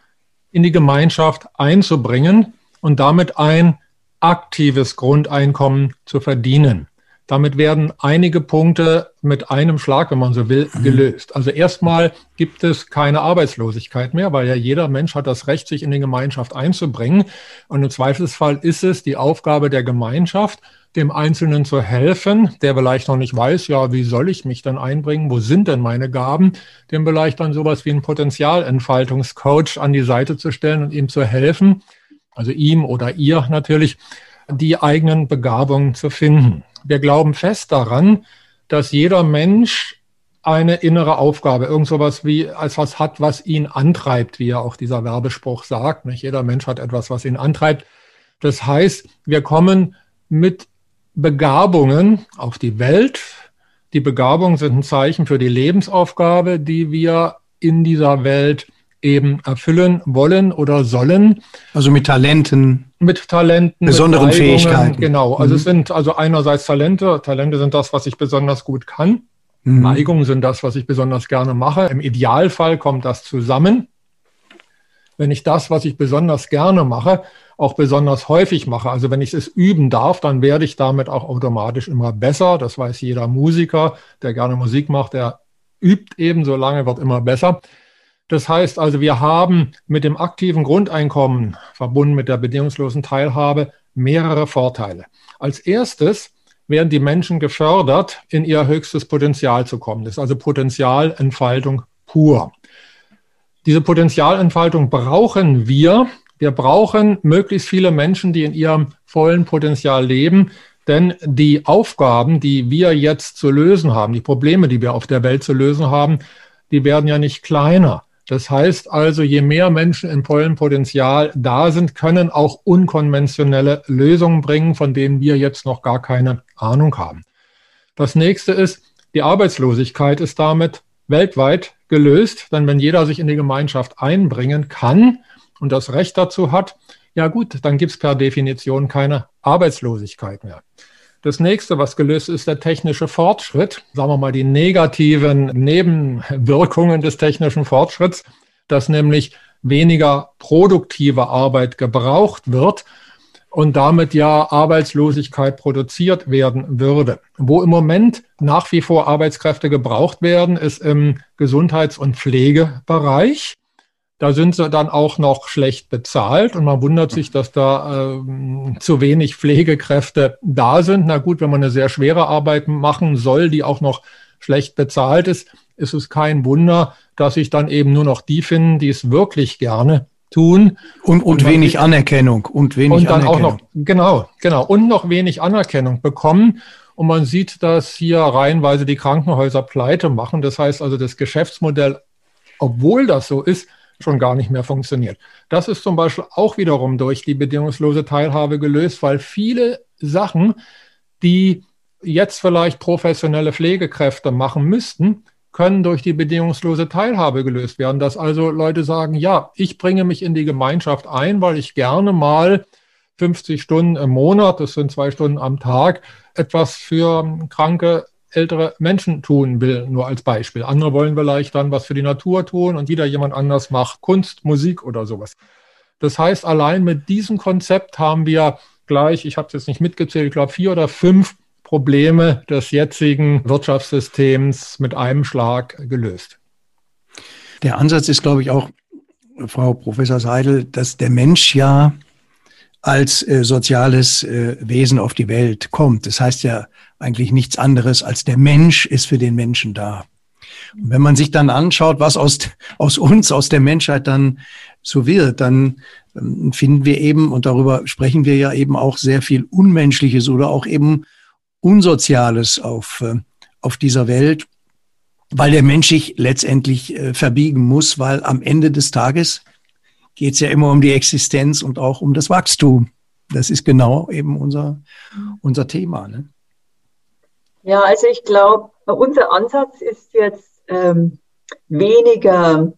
in die Gemeinschaft einzubringen und damit ein aktives Grundeinkommen zu verdienen. Damit werden einige Punkte mit einem Schlag, wenn man so will, mhm. gelöst. Also erstmal gibt es keine Arbeitslosigkeit mehr, weil ja jeder Mensch hat das Recht, sich in die Gemeinschaft einzubringen. Und im Zweifelsfall ist es die Aufgabe der Gemeinschaft, dem Einzelnen zu helfen, der vielleicht noch nicht weiß, ja, wie soll ich mich dann einbringen, wo sind denn meine Gaben, dem vielleicht dann sowas wie ein Potenzialentfaltungscoach an die Seite zu stellen und ihm zu helfen, also ihm oder ihr natürlich, die eigenen Begabungen zu finden. Wir glauben fest daran, dass jeder Mensch eine innere Aufgabe, irgend sowas wie als was hat, was ihn antreibt, wie ja auch dieser Werbespruch sagt. Nicht jeder Mensch hat etwas, was ihn antreibt. Das heißt, wir kommen mit Begabungen auf die Welt. Die Begabungen sind ein Zeichen für die Lebensaufgabe, die wir in dieser Welt eben erfüllen wollen oder sollen. Also mit Talenten. Mit Talenten. Besonderen mit Fähigkeiten. Genau. Also mhm. es sind also einerseits Talente. Talente sind das, was ich besonders gut kann. Mhm. Neigungen sind das, was ich besonders gerne mache. Im Idealfall kommt das zusammen. Wenn ich das, was ich besonders gerne mache, auch besonders häufig mache, also wenn ich es üben darf, dann werde ich damit auch automatisch immer besser. Das weiß jeder Musiker, der gerne Musik macht, der übt eben so lange, wird immer besser. Das heißt also, wir haben mit dem aktiven Grundeinkommen verbunden mit der bedingungslosen Teilhabe mehrere Vorteile. Als erstes werden die Menschen gefördert, in ihr höchstes Potenzial zu kommen. Das ist also Potenzialentfaltung pur. Diese Potenzialentfaltung brauchen wir. Wir brauchen möglichst viele Menschen, die in ihrem vollen Potenzial leben. Denn die Aufgaben, die wir jetzt zu lösen haben, die Probleme, die wir auf der Welt zu lösen haben, die werden ja nicht kleiner. Das heißt also, je mehr Menschen im vollen Potenzial da sind, können auch unkonventionelle Lösungen bringen, von denen wir jetzt noch gar keine Ahnung haben. Das nächste ist, die Arbeitslosigkeit ist damit weltweit gelöst, denn wenn jeder sich in die Gemeinschaft einbringen kann und das Recht dazu hat, ja gut, dann gibt es per Definition keine Arbeitslosigkeit mehr. Das nächste, was gelöst ist, der technische Fortschritt, sagen wir mal die negativen Nebenwirkungen des technischen Fortschritts, dass nämlich weniger produktive Arbeit gebraucht wird und damit ja Arbeitslosigkeit produziert werden würde. Wo im Moment nach wie vor Arbeitskräfte gebraucht werden, ist im Gesundheits- und Pflegebereich. Da sind sie dann auch noch schlecht bezahlt und man wundert sich, dass da äh, zu wenig Pflegekräfte da sind. Na gut, wenn man eine sehr schwere Arbeit machen soll, die auch noch schlecht bezahlt ist, ist es kein Wunder, dass sich dann eben nur noch die finden, die es wirklich gerne tun. Und, und, und wenig sieht, Anerkennung. Und wenig und dann Anerkennung. auch noch, genau, genau. Und noch wenig Anerkennung bekommen. Und man sieht, dass hier reihenweise die Krankenhäuser pleite machen. Das heißt also, das Geschäftsmodell, obwohl das so ist, schon gar nicht mehr funktioniert. Das ist zum Beispiel auch wiederum durch die bedingungslose Teilhabe gelöst, weil viele Sachen, die jetzt vielleicht professionelle Pflegekräfte machen müssten, können durch die bedingungslose Teilhabe gelöst werden. Dass also Leute sagen, ja, ich bringe mich in die Gemeinschaft ein, weil ich gerne mal 50 Stunden im Monat, das sind zwei Stunden am Tag, etwas für kranke ältere Menschen tun will, nur als Beispiel. Andere wollen vielleicht dann was für die Natur tun und wieder jemand anders macht Kunst, Musik oder sowas. Das heißt, allein mit diesem Konzept haben wir gleich, ich habe es jetzt nicht mitgezählt, ich glaube vier oder fünf Probleme des jetzigen Wirtschaftssystems mit einem Schlag gelöst. Der Ansatz ist, glaube ich, auch, Frau Professor Seidel, dass der Mensch ja als äh, soziales äh, Wesen auf die Welt kommt. Das heißt ja eigentlich nichts anderes als der Mensch ist für den Menschen da. Und wenn man sich dann anschaut, was aus, aus uns, aus der Menschheit dann so wird, dann ähm, finden wir eben, und darüber sprechen wir ja eben auch sehr viel Unmenschliches oder auch eben Unsoziales auf, äh, auf dieser Welt, weil der Mensch sich letztendlich äh, verbiegen muss, weil am Ende des Tages geht es ja immer um die Existenz und auch um das Wachstum. Das ist genau eben unser, unser Thema. Ne? Ja, also ich glaube, unser Ansatz ist jetzt ähm, weniger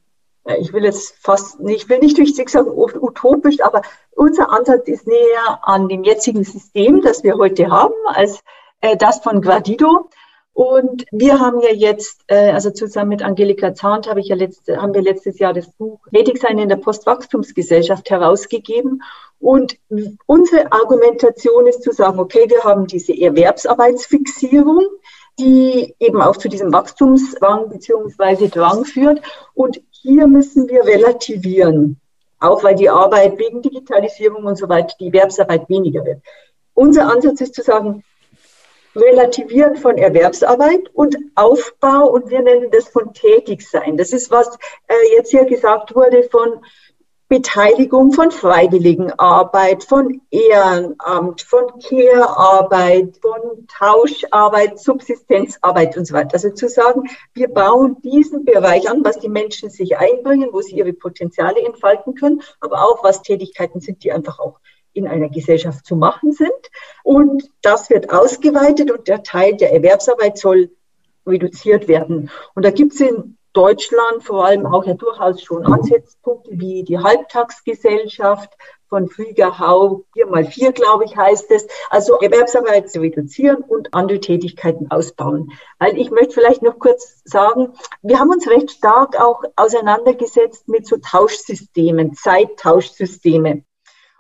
ich will jetzt fast, ich will nicht durchzig sagen utopisch, aber unser Ansatz ist näher an dem jetzigen System, das wir heute haben, als äh, das von Guardido. Und wir haben ja jetzt, äh, also zusammen mit Angelika Zahnt habe ich ja letzte, haben wir letztes Jahr das Buch Tätig sein in der Postwachstumsgesellschaft herausgegeben. Und unsere Argumentation ist zu sagen, okay, wir haben diese Erwerbsarbeitsfixierung, die eben auch zu diesem Wachstumsdrang beziehungsweise Drang führt. Und hier müssen wir relativieren, auch weil die Arbeit wegen Digitalisierung und so weiter, die Erwerbsarbeit weniger wird. Unser Ansatz ist zu sagen, Relativieren von Erwerbsarbeit und Aufbau und wir nennen das von Tätigsein. Das ist, was äh, jetzt hier gesagt wurde von Beteiligung von Freiwilligenarbeit, von Ehrenamt, von Care-Arbeit, von Tauscharbeit, Subsistenzarbeit und so weiter. Also zu sagen, wir bauen diesen Bereich an, was die Menschen sich einbringen, wo sie ihre Potenziale entfalten können, aber auch was Tätigkeiten sind, die einfach auch in einer Gesellschaft zu machen sind. Und das wird ausgeweitet und der Teil der Erwerbsarbeit soll reduziert werden. Und da gibt es in Deutschland vor allem auch ja durchaus schon Ansatzpunkte wie die Halbtagsgesellschaft von Flieger Hau, 4 mal 4 glaube ich heißt es. Also Erwerbsarbeit zu reduzieren und andere Tätigkeiten ausbauen. Weil ich möchte vielleicht noch kurz sagen, wir haben uns recht stark auch auseinandergesetzt mit so Tauschsystemen, Zeittauschsysteme.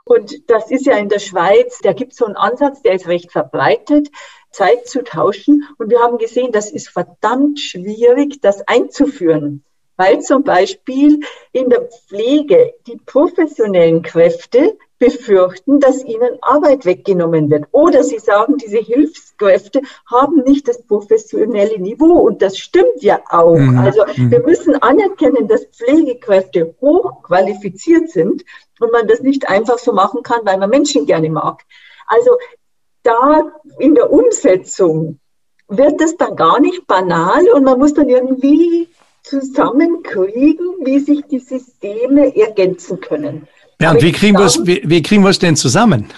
Und das ist ja in der Schweiz, da gibt es so einen Ansatz, der ist recht verbreitet, Zeit zu tauschen. Und wir haben gesehen, das ist verdammt schwierig, das einzuführen. Weil zum Beispiel in der Pflege die professionellen Kräfte befürchten, dass ihnen Arbeit weggenommen wird. Oder sie sagen, diese Hilfskräfte haben nicht das professionelle Niveau. Und das stimmt ja auch. Mhm. Also mhm. wir müssen anerkennen, dass Pflegekräfte hochqualifiziert sind und man das nicht einfach so machen kann, weil man Menschen gerne mag. Also da in der Umsetzung wird es dann gar nicht banal und man muss dann irgendwie zusammenkriegen, wie sich die Systeme ergänzen können. Ja, und wie kriegen, wir es, wie, wie kriegen wir es denn zusammen?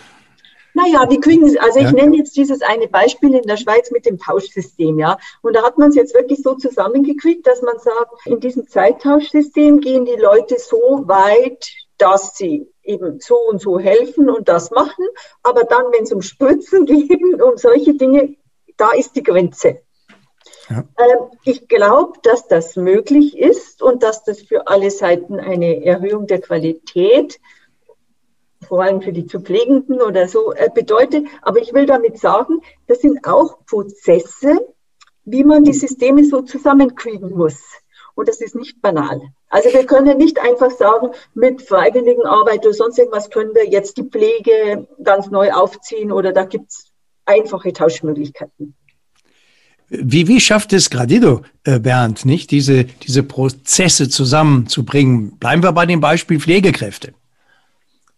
Naja, wir kriegen es, also ich ja. nenne jetzt dieses eine Beispiel in der Schweiz mit dem Tauschsystem, ja. Und da hat man es jetzt wirklich so zusammengekriegt, dass man sagt, in diesem Zeittauschsystem gehen die Leute so weit, dass sie eben so und so helfen und das machen. Aber dann, wenn es um Spritzen geht, um solche Dinge, da ist die Grenze. Ja. Ähm, ich glaube, dass das möglich ist und dass das für alle Seiten eine Erhöhung der Qualität, vor allem für die zu Pflegenden oder so, äh, bedeutet. Aber ich will damit sagen, das sind auch Prozesse, wie man die Systeme so zusammenkriegen muss. Und das ist nicht banal. Also wir können nicht einfach sagen, mit Freiwilligenarbeit oder sonst irgendwas können wir jetzt die Pflege ganz neu aufziehen oder da gibt es einfache Tauschmöglichkeiten. Wie, wie schafft es Gradido, äh, Bernd, nicht, diese, diese Prozesse zusammenzubringen? Bleiben wir bei dem Beispiel Pflegekräfte.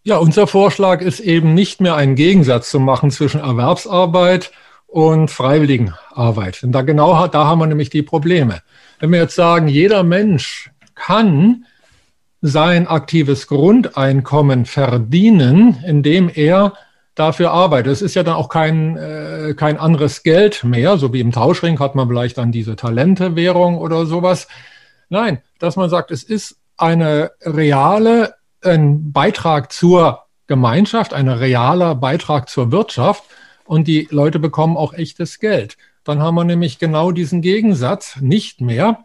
Ja, unser Vorschlag ist eben nicht mehr einen Gegensatz zu machen zwischen Erwerbsarbeit und Freiwilligenarbeit. Denn da genau, da haben wir nämlich die Probleme. Wenn wir jetzt sagen, jeder Mensch kann sein aktives Grundeinkommen verdienen, indem er dafür arbeitet. Es ist ja dann auch kein, äh, kein anderes Geld mehr, so wie im Tauschring hat man vielleicht dann diese Talentewährung oder sowas. Nein, dass man sagt, es ist eine reale, ein Beitrag zur Gemeinschaft, ein realer Beitrag zur Wirtschaft und die Leute bekommen auch echtes Geld. Dann haben wir nämlich genau diesen Gegensatz nicht mehr.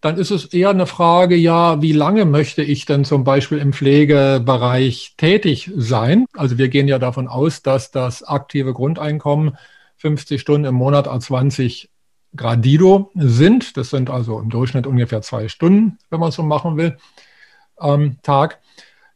Dann ist es eher eine Frage, ja, wie lange möchte ich denn zum Beispiel im Pflegebereich tätig sein? Also wir gehen ja davon aus, dass das aktive Grundeinkommen 50 Stunden im Monat a 20 Gradido sind. Das sind also im Durchschnitt ungefähr zwei Stunden, wenn man es so machen will, am Tag.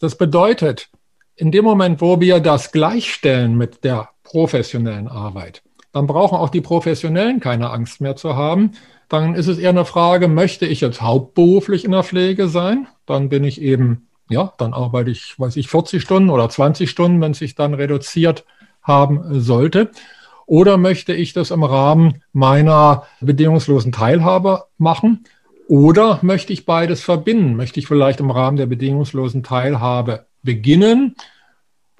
Das bedeutet, in dem Moment, wo wir das gleichstellen mit der professionellen Arbeit, dann brauchen auch die Professionellen keine Angst mehr zu haben. Dann ist es eher eine Frage, möchte ich jetzt hauptberuflich in der Pflege sein? Dann bin ich eben, ja, dann arbeite ich, weiß ich, 40 Stunden oder 20 Stunden, wenn es sich dann reduziert haben sollte. Oder möchte ich das im Rahmen meiner bedingungslosen Teilhabe machen? Oder möchte ich beides verbinden? Möchte ich vielleicht im Rahmen der bedingungslosen Teilhabe beginnen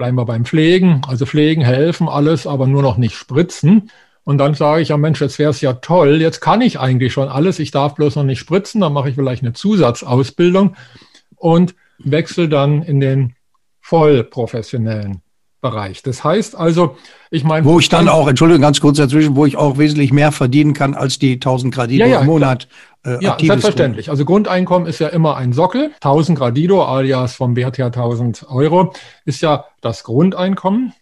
bleiben wir beim Pflegen, also pflegen, helfen, alles, aber nur noch nicht spritzen. Und dann sage ich, ja Mensch, jetzt wäre es ja toll, jetzt kann ich eigentlich schon alles, ich darf bloß noch nicht spritzen, dann mache ich vielleicht eine Zusatzausbildung und wechsle dann in den vollprofessionellen Bereich. Das heißt also, ich meine. Wo ich dann auch, Entschuldigung, ganz kurz dazwischen, wo ich auch wesentlich mehr verdienen kann als die 1000 Gradido ja, ja, im Monat. Äh, ja, selbstverständlich. Also Grundeinkommen ist ja immer ein Sockel. 1000 Gradido, alias vom Wert her 1000 Euro, ist ja das Grundeinkommen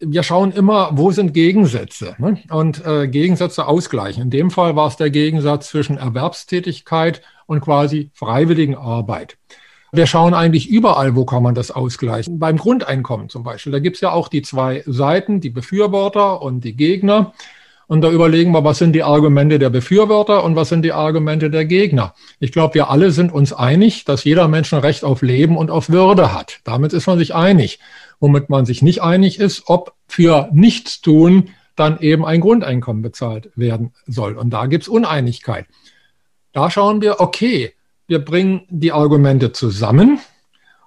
wir schauen immer, wo sind Gegensätze ne? und äh, Gegensätze ausgleichen. In dem Fall war es der Gegensatz zwischen Erwerbstätigkeit und quasi freiwilligen Arbeit. Wir schauen eigentlich überall, wo kann man das ausgleichen. Beim Grundeinkommen zum Beispiel, da gibt es ja auch die zwei Seiten, die Befürworter und die Gegner. Und da überlegen wir, was sind die Argumente der Befürworter und was sind die Argumente der Gegner. Ich glaube, wir alle sind uns einig, dass jeder Mensch ein Recht auf Leben und auf Würde hat. Damit ist man sich einig womit man sich nicht einig ist, ob für Nichtstun dann eben ein Grundeinkommen bezahlt werden soll. Und da gibt es Uneinigkeit. Da schauen wir, okay, wir bringen die Argumente zusammen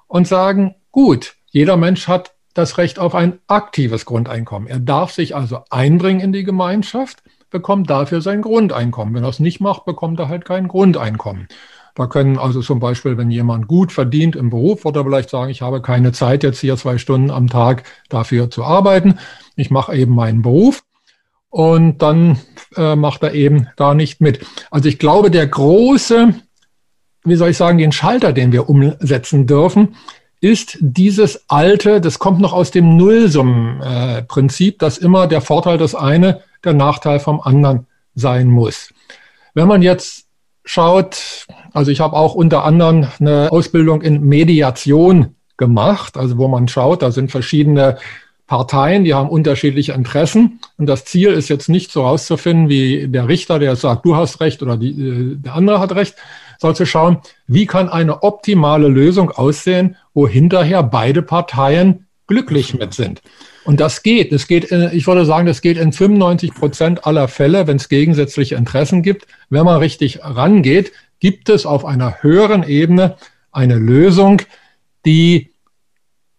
und sagen, gut, jeder Mensch hat das Recht auf ein aktives Grundeinkommen. Er darf sich also einbringen in die Gemeinschaft, bekommt dafür sein Grundeinkommen. Wenn er es nicht macht, bekommt er halt kein Grundeinkommen. Da können also zum Beispiel, wenn jemand gut verdient im Beruf, wird er vielleicht sagen, ich habe keine Zeit jetzt hier zwei Stunden am Tag dafür zu arbeiten. Ich mache eben meinen Beruf und dann äh, macht er eben da nicht mit. Also ich glaube, der große, wie soll ich sagen, den Schalter, den wir umsetzen dürfen, ist dieses alte, das kommt noch aus dem Nullsummenprinzip, dass immer der Vorteil des eine der Nachteil vom anderen sein muss. Wenn man jetzt schaut, also ich habe auch unter anderem eine Ausbildung in Mediation gemacht, also wo man schaut, da sind verschiedene Parteien, die haben unterschiedliche Interessen. Und das Ziel ist jetzt nicht so herauszufinden, wie der Richter, der sagt, du hast recht oder die, äh, der andere hat recht, sondern zu schauen, wie kann eine optimale Lösung aussehen, wo hinterher beide Parteien glücklich mit sind. Und das geht. Das geht, ich würde sagen, das geht in 95 Prozent aller Fälle, wenn es gegensätzliche Interessen gibt. Wenn man richtig rangeht, gibt es auf einer höheren Ebene eine Lösung, die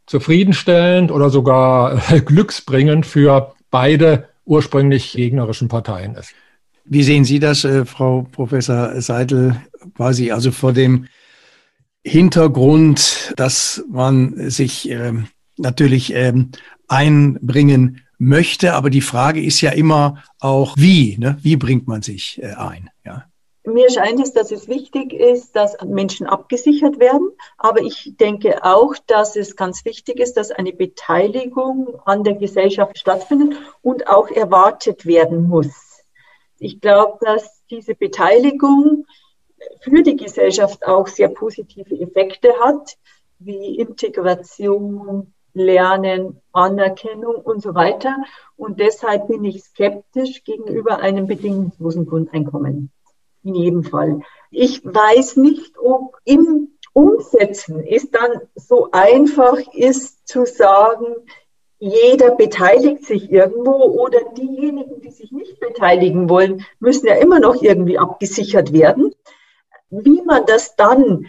zufriedenstellend oder sogar glücksbringend für beide ursprünglich gegnerischen Parteien ist. Wie sehen Sie das, äh, Frau Professor Seidel, quasi also vor dem Hintergrund, dass man sich äh, natürlich ähm, einbringen möchte, aber die Frage ist ja immer auch, wie, ne? wie bringt man sich äh, ein? Ja. Mir scheint es, dass es wichtig ist, dass Menschen abgesichert werden. Aber ich denke auch, dass es ganz wichtig ist, dass eine Beteiligung an der Gesellschaft stattfindet und auch erwartet werden muss. Ich glaube, dass diese Beteiligung für die Gesellschaft auch sehr positive Effekte hat, wie Integration, Lernen, Anerkennung und so weiter. Und deshalb bin ich skeptisch gegenüber einem bedingungslosen Grundeinkommen in jedem Fall. Ich weiß nicht, ob im Umsetzen es dann so einfach ist zu sagen, jeder beteiligt sich irgendwo oder diejenigen, die sich nicht beteiligen wollen, müssen ja immer noch irgendwie abgesichert werden. Wie man das dann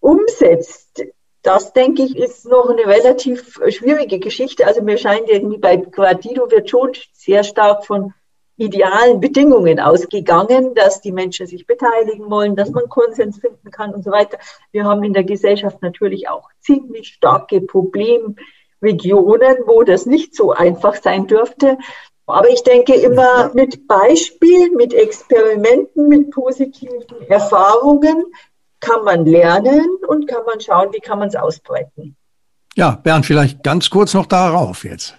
umsetzt, das denke ich, ist noch eine relativ schwierige Geschichte. Also mir scheint irgendwie bei Guardido wird schon sehr stark von idealen Bedingungen ausgegangen, dass die Menschen sich beteiligen wollen, dass man Konsens finden kann und so weiter. Wir haben in der Gesellschaft natürlich auch ziemlich starke Problemregionen, wo das nicht so einfach sein dürfte. Aber ich denke immer mit Beispielen, mit Experimenten, mit positiven Erfahrungen kann man lernen und kann man schauen, wie kann man es ausbreiten. Ja, Bernd, vielleicht ganz kurz noch darauf jetzt.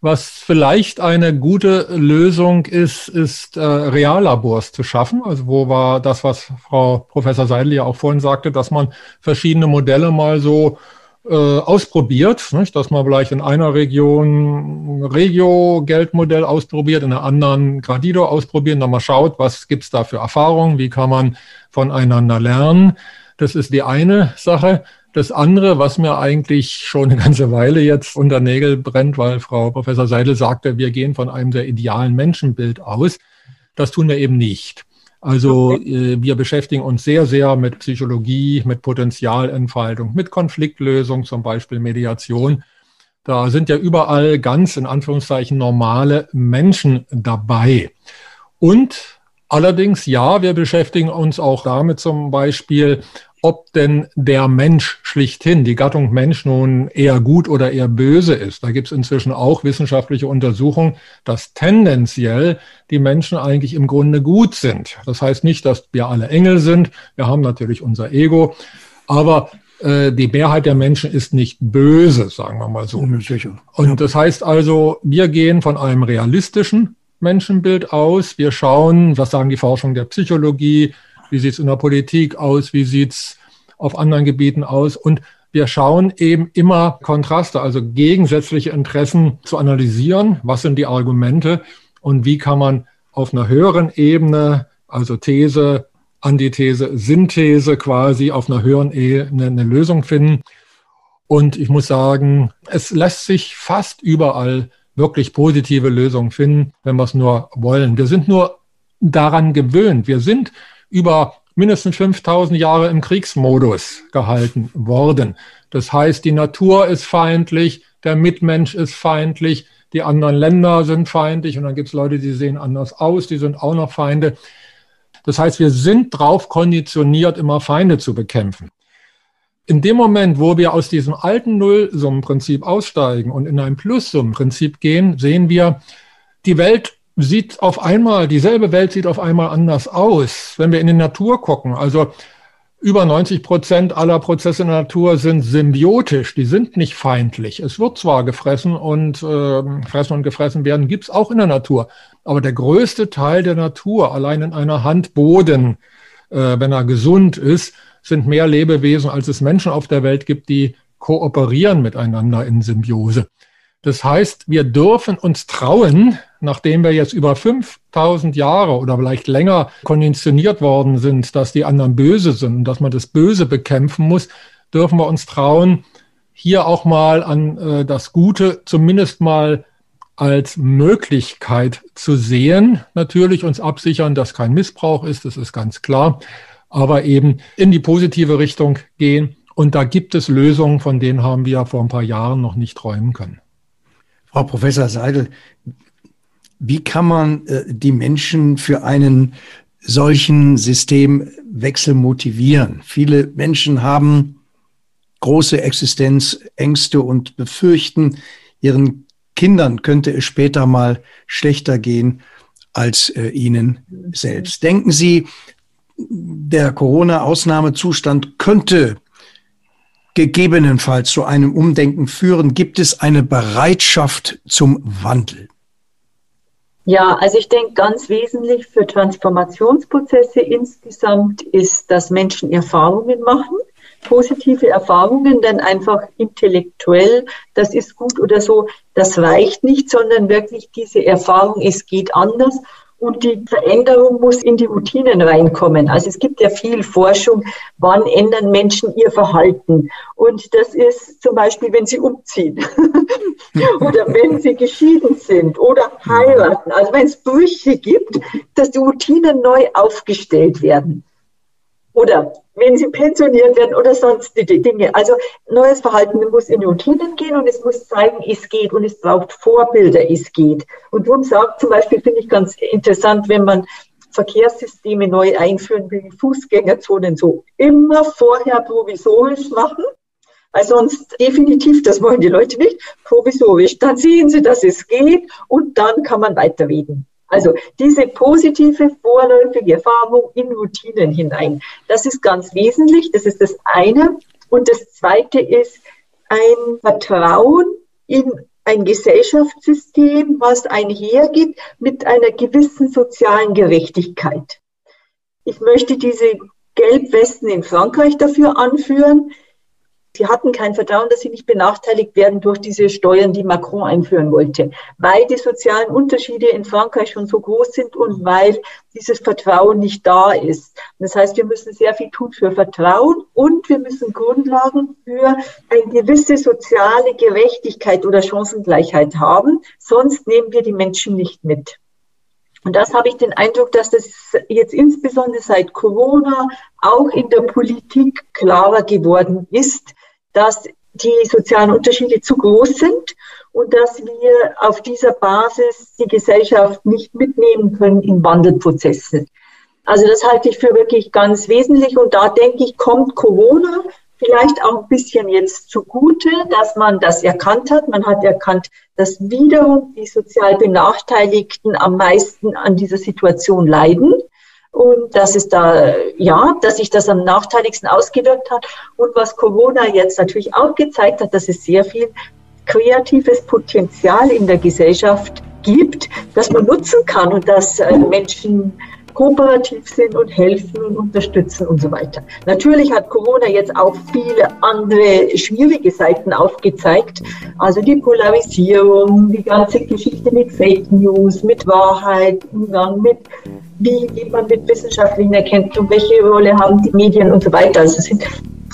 Was vielleicht eine gute Lösung ist, ist äh, Reallabors zu schaffen. Also wo war das, was Frau Professor Seidel ja auch vorhin sagte, dass man verschiedene Modelle mal so äh, ausprobiert, nicht? dass man vielleicht in einer Region Regio-Geldmodell ausprobiert, in einer anderen Gradido ausprobiert, dann mal schaut, was gibt's da für Erfahrungen, wie kann man voneinander lernen. Das ist die eine Sache. Das andere, was mir eigentlich schon eine ganze Weile jetzt unter Nägel brennt, weil Frau Professor Seidel sagte, wir gehen von einem sehr idealen Menschenbild aus. Das tun wir eben nicht. Also äh, wir beschäftigen uns sehr, sehr mit Psychologie, mit Potenzialentfaltung, mit Konfliktlösung, zum Beispiel Mediation. Da sind ja überall ganz in Anführungszeichen normale Menschen dabei. Und allerdings, ja, wir beschäftigen uns auch damit zum Beispiel, ob denn der Mensch schlichthin, die Gattung Mensch nun eher gut oder eher böse ist. Da gibt es inzwischen auch wissenschaftliche Untersuchungen, dass tendenziell die Menschen eigentlich im Grunde gut sind. Das heißt nicht, dass wir alle Engel sind. Wir haben natürlich unser Ego. Aber äh, die Mehrheit der Menschen ist nicht böse, sagen wir mal so. Und das heißt also, wir gehen von einem realistischen Menschenbild aus. Wir schauen, was sagen die Forschung der Psychologie, wie sieht es in der Politik aus, wie sieht es auf anderen Gebieten aus. Und wir schauen eben immer Kontraste, also gegensätzliche Interessen zu analysieren. Was sind die Argumente und wie kann man auf einer höheren Ebene, also These, Antithese, Synthese quasi auf einer höheren Ebene eine Lösung finden. Und ich muss sagen, es lässt sich fast überall wirklich positive Lösungen finden, wenn wir es nur wollen. Wir sind nur daran gewöhnt. Wir sind über mindestens 5000 Jahre im Kriegsmodus gehalten worden. Das heißt, die Natur ist feindlich, der Mitmensch ist feindlich, die anderen Länder sind feindlich und dann gibt es Leute, die sehen anders aus, die sind auch noch Feinde. Das heißt, wir sind drauf konditioniert, immer Feinde zu bekämpfen. In dem Moment, wo wir aus diesem alten Nullsummenprinzip aussteigen und in ein Plussummenprinzip gehen, sehen wir, die Welt sieht auf einmal, dieselbe Welt sieht auf einmal anders aus. Wenn wir in die Natur gucken, also über 90 Prozent aller Prozesse in der Natur sind symbiotisch, die sind nicht feindlich. Es wird zwar gefressen und äh, fressen und gefressen werden, gibt's auch in der Natur. Aber der größte Teil der Natur, allein in einer Hand Boden, äh, wenn er gesund ist, sind mehr Lebewesen, als es Menschen auf der Welt gibt, die kooperieren miteinander in Symbiose. Das heißt, wir dürfen uns trauen, nachdem wir jetzt über 5000 Jahre oder vielleicht länger konditioniert worden sind, dass die anderen böse sind dass man das Böse bekämpfen muss, dürfen wir uns trauen, hier auch mal an äh, das Gute zumindest mal als Möglichkeit zu sehen. Natürlich uns absichern, dass kein Missbrauch ist, das ist ganz klar, aber eben in die positive Richtung gehen. Und da gibt es Lösungen, von denen haben wir vor ein paar Jahren noch nicht träumen können. Frau Professor Seidel, wie kann man äh, die Menschen für einen solchen Systemwechsel motivieren? Viele Menschen haben große Existenzängste und befürchten, ihren Kindern könnte es später mal schlechter gehen als äh, ihnen selbst. Denken Sie, der Corona-Ausnahmezustand könnte gegebenenfalls zu einem Umdenken führen? Gibt es eine Bereitschaft zum Wandel? Ja, also ich denke, ganz wesentlich für Transformationsprozesse insgesamt ist, dass Menschen Erfahrungen machen positive Erfahrungen, denn einfach intellektuell, das ist gut oder so, das reicht nicht, sondern wirklich diese Erfahrung, es geht anders und die Veränderung muss in die Routinen reinkommen. Also es gibt ja viel Forschung, wann ändern Menschen ihr Verhalten. Und das ist zum Beispiel, wenn sie umziehen oder wenn sie geschieden sind oder heiraten. Also wenn es Brüche gibt, dass die Routinen neu aufgestellt werden. Oder wenn sie pensioniert werden oder sonstige Dinge. Also neues Verhalten muss in Routinen gehen und es muss zeigen, es geht und es braucht Vorbilder, es geht. Und darum sagt zum Beispiel, finde ich ganz interessant, wenn man Verkehrssysteme neu einführen will, Fußgängerzonen so immer vorher provisorisch machen, weil sonst definitiv, das wollen die Leute nicht, provisorisch. Dann sehen sie, dass es geht und dann kann man weiterreden. Also diese positive vorläufige Erfahrung in Routinen hinein, das ist ganz wesentlich. Das ist das eine. Und das zweite ist ein Vertrauen in ein Gesellschaftssystem, was einhergeht mit einer gewissen sozialen Gerechtigkeit. Ich möchte diese Gelbwesten in Frankreich dafür anführen. Sie hatten kein Vertrauen, dass sie nicht benachteiligt werden durch diese Steuern, die Macron einführen wollte, weil die sozialen Unterschiede in Frankreich schon so groß sind und weil dieses Vertrauen nicht da ist. Das heißt, wir müssen sehr viel tun für Vertrauen und wir müssen Grundlagen für eine gewisse soziale Gerechtigkeit oder Chancengleichheit haben. Sonst nehmen wir die Menschen nicht mit. Und das habe ich den Eindruck, dass das jetzt insbesondere seit Corona auch in der Politik klarer geworden ist, dass die sozialen Unterschiede zu groß sind und dass wir auf dieser Basis die Gesellschaft nicht mitnehmen können in Wandelprozesse. Also das halte ich für wirklich ganz wesentlich und da denke ich, kommt Corona vielleicht auch ein bisschen jetzt zugute, dass man das erkannt hat. Man hat erkannt, dass wiederum die sozial Benachteiligten am meisten an dieser Situation leiden. Und dass es da, ja, dass sich das am nachteiligsten ausgewirkt hat. Und was Corona jetzt natürlich auch gezeigt hat, dass es sehr viel kreatives Potenzial in der Gesellschaft gibt, das man nutzen kann und dass äh, Menschen kooperativ sind und helfen und unterstützen und so weiter. Natürlich hat Corona jetzt auch viele andere schwierige Seiten aufgezeigt. Also die Polarisierung, die ganze Geschichte mit Fake News, mit Wahrheit, Umgang mit, wie geht man mit wissenschaftlichen Erkenntnissen, welche Rolle haben die Medien und so weiter. Also es sind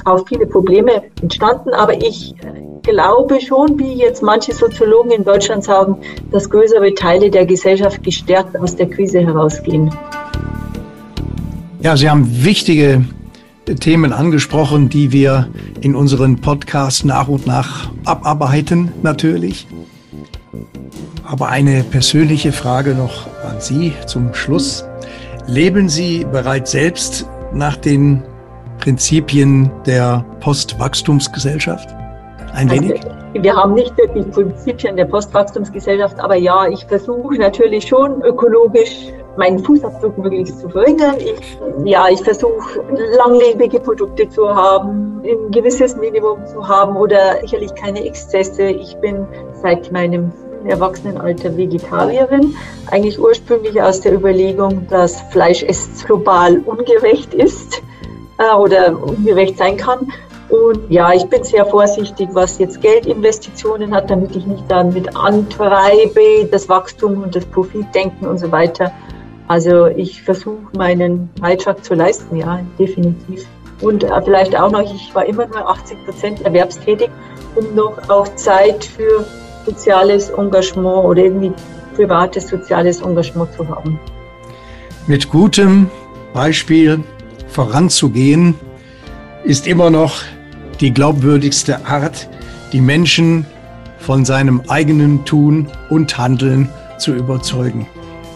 auch viele Probleme entstanden, aber ich glaube schon, wie jetzt manche Soziologen in Deutschland sagen, dass größere Teile der Gesellschaft gestärkt aus der Krise herausgehen. Ja, Sie haben wichtige Themen angesprochen, die wir in unseren Podcast nach und nach abarbeiten, natürlich. Aber eine persönliche Frage noch an Sie zum Schluss. Leben Sie bereits selbst nach den Prinzipien der Postwachstumsgesellschaft? Ein wenig? Also, wir haben nicht wirklich Prinzipien der Postwachstumsgesellschaft, aber ja, ich versuche natürlich schon ökologisch meinen Fußabdruck möglichst zu verringern. Ich, ja, ich versuche langlebige Produkte zu haben, ein gewisses Minimum zu haben oder sicherlich keine Exzesse. Ich bin seit meinem Erwachsenenalter Vegetarierin, eigentlich ursprünglich aus der Überlegung, dass Fleisch ist global ungerecht ist äh, oder ungerecht sein kann. Und ja, ich bin sehr vorsichtig, was jetzt Geldinvestitionen hat, damit ich nicht damit antreibe, das Wachstum und das Profitdenken und so weiter. Also ich versuche meinen Beitrag zu leisten, ja, definitiv. Und äh, vielleicht auch noch, ich war immer nur 80 Prozent erwerbstätig, um noch auch Zeit für soziales Engagement oder irgendwie privates soziales Engagement zu haben. Mit gutem Beispiel voranzugehen, ist immer noch die glaubwürdigste Art, die Menschen von seinem eigenen Tun und Handeln zu überzeugen.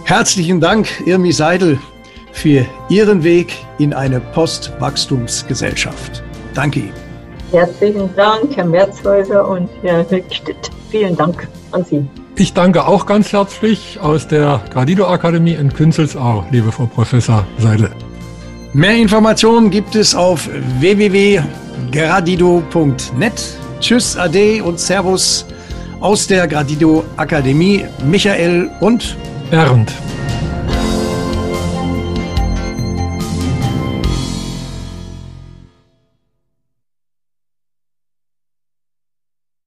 Herzlichen Dank, Irmi Seidel, für Ihren Weg in eine Postwachstumsgesellschaft. Danke Ihnen. Herzlichen Dank, Herr Merzhäuser und Herr Rückstedt. Vielen Dank an Sie. Ich danke auch ganz herzlich aus der Gradido Akademie in Künzelsau, liebe Frau Professor Seidel. Mehr Informationen gibt es auf www.gradido.net. Tschüss, Ade und Servus aus der Gradido Akademie. Michael und Bernd.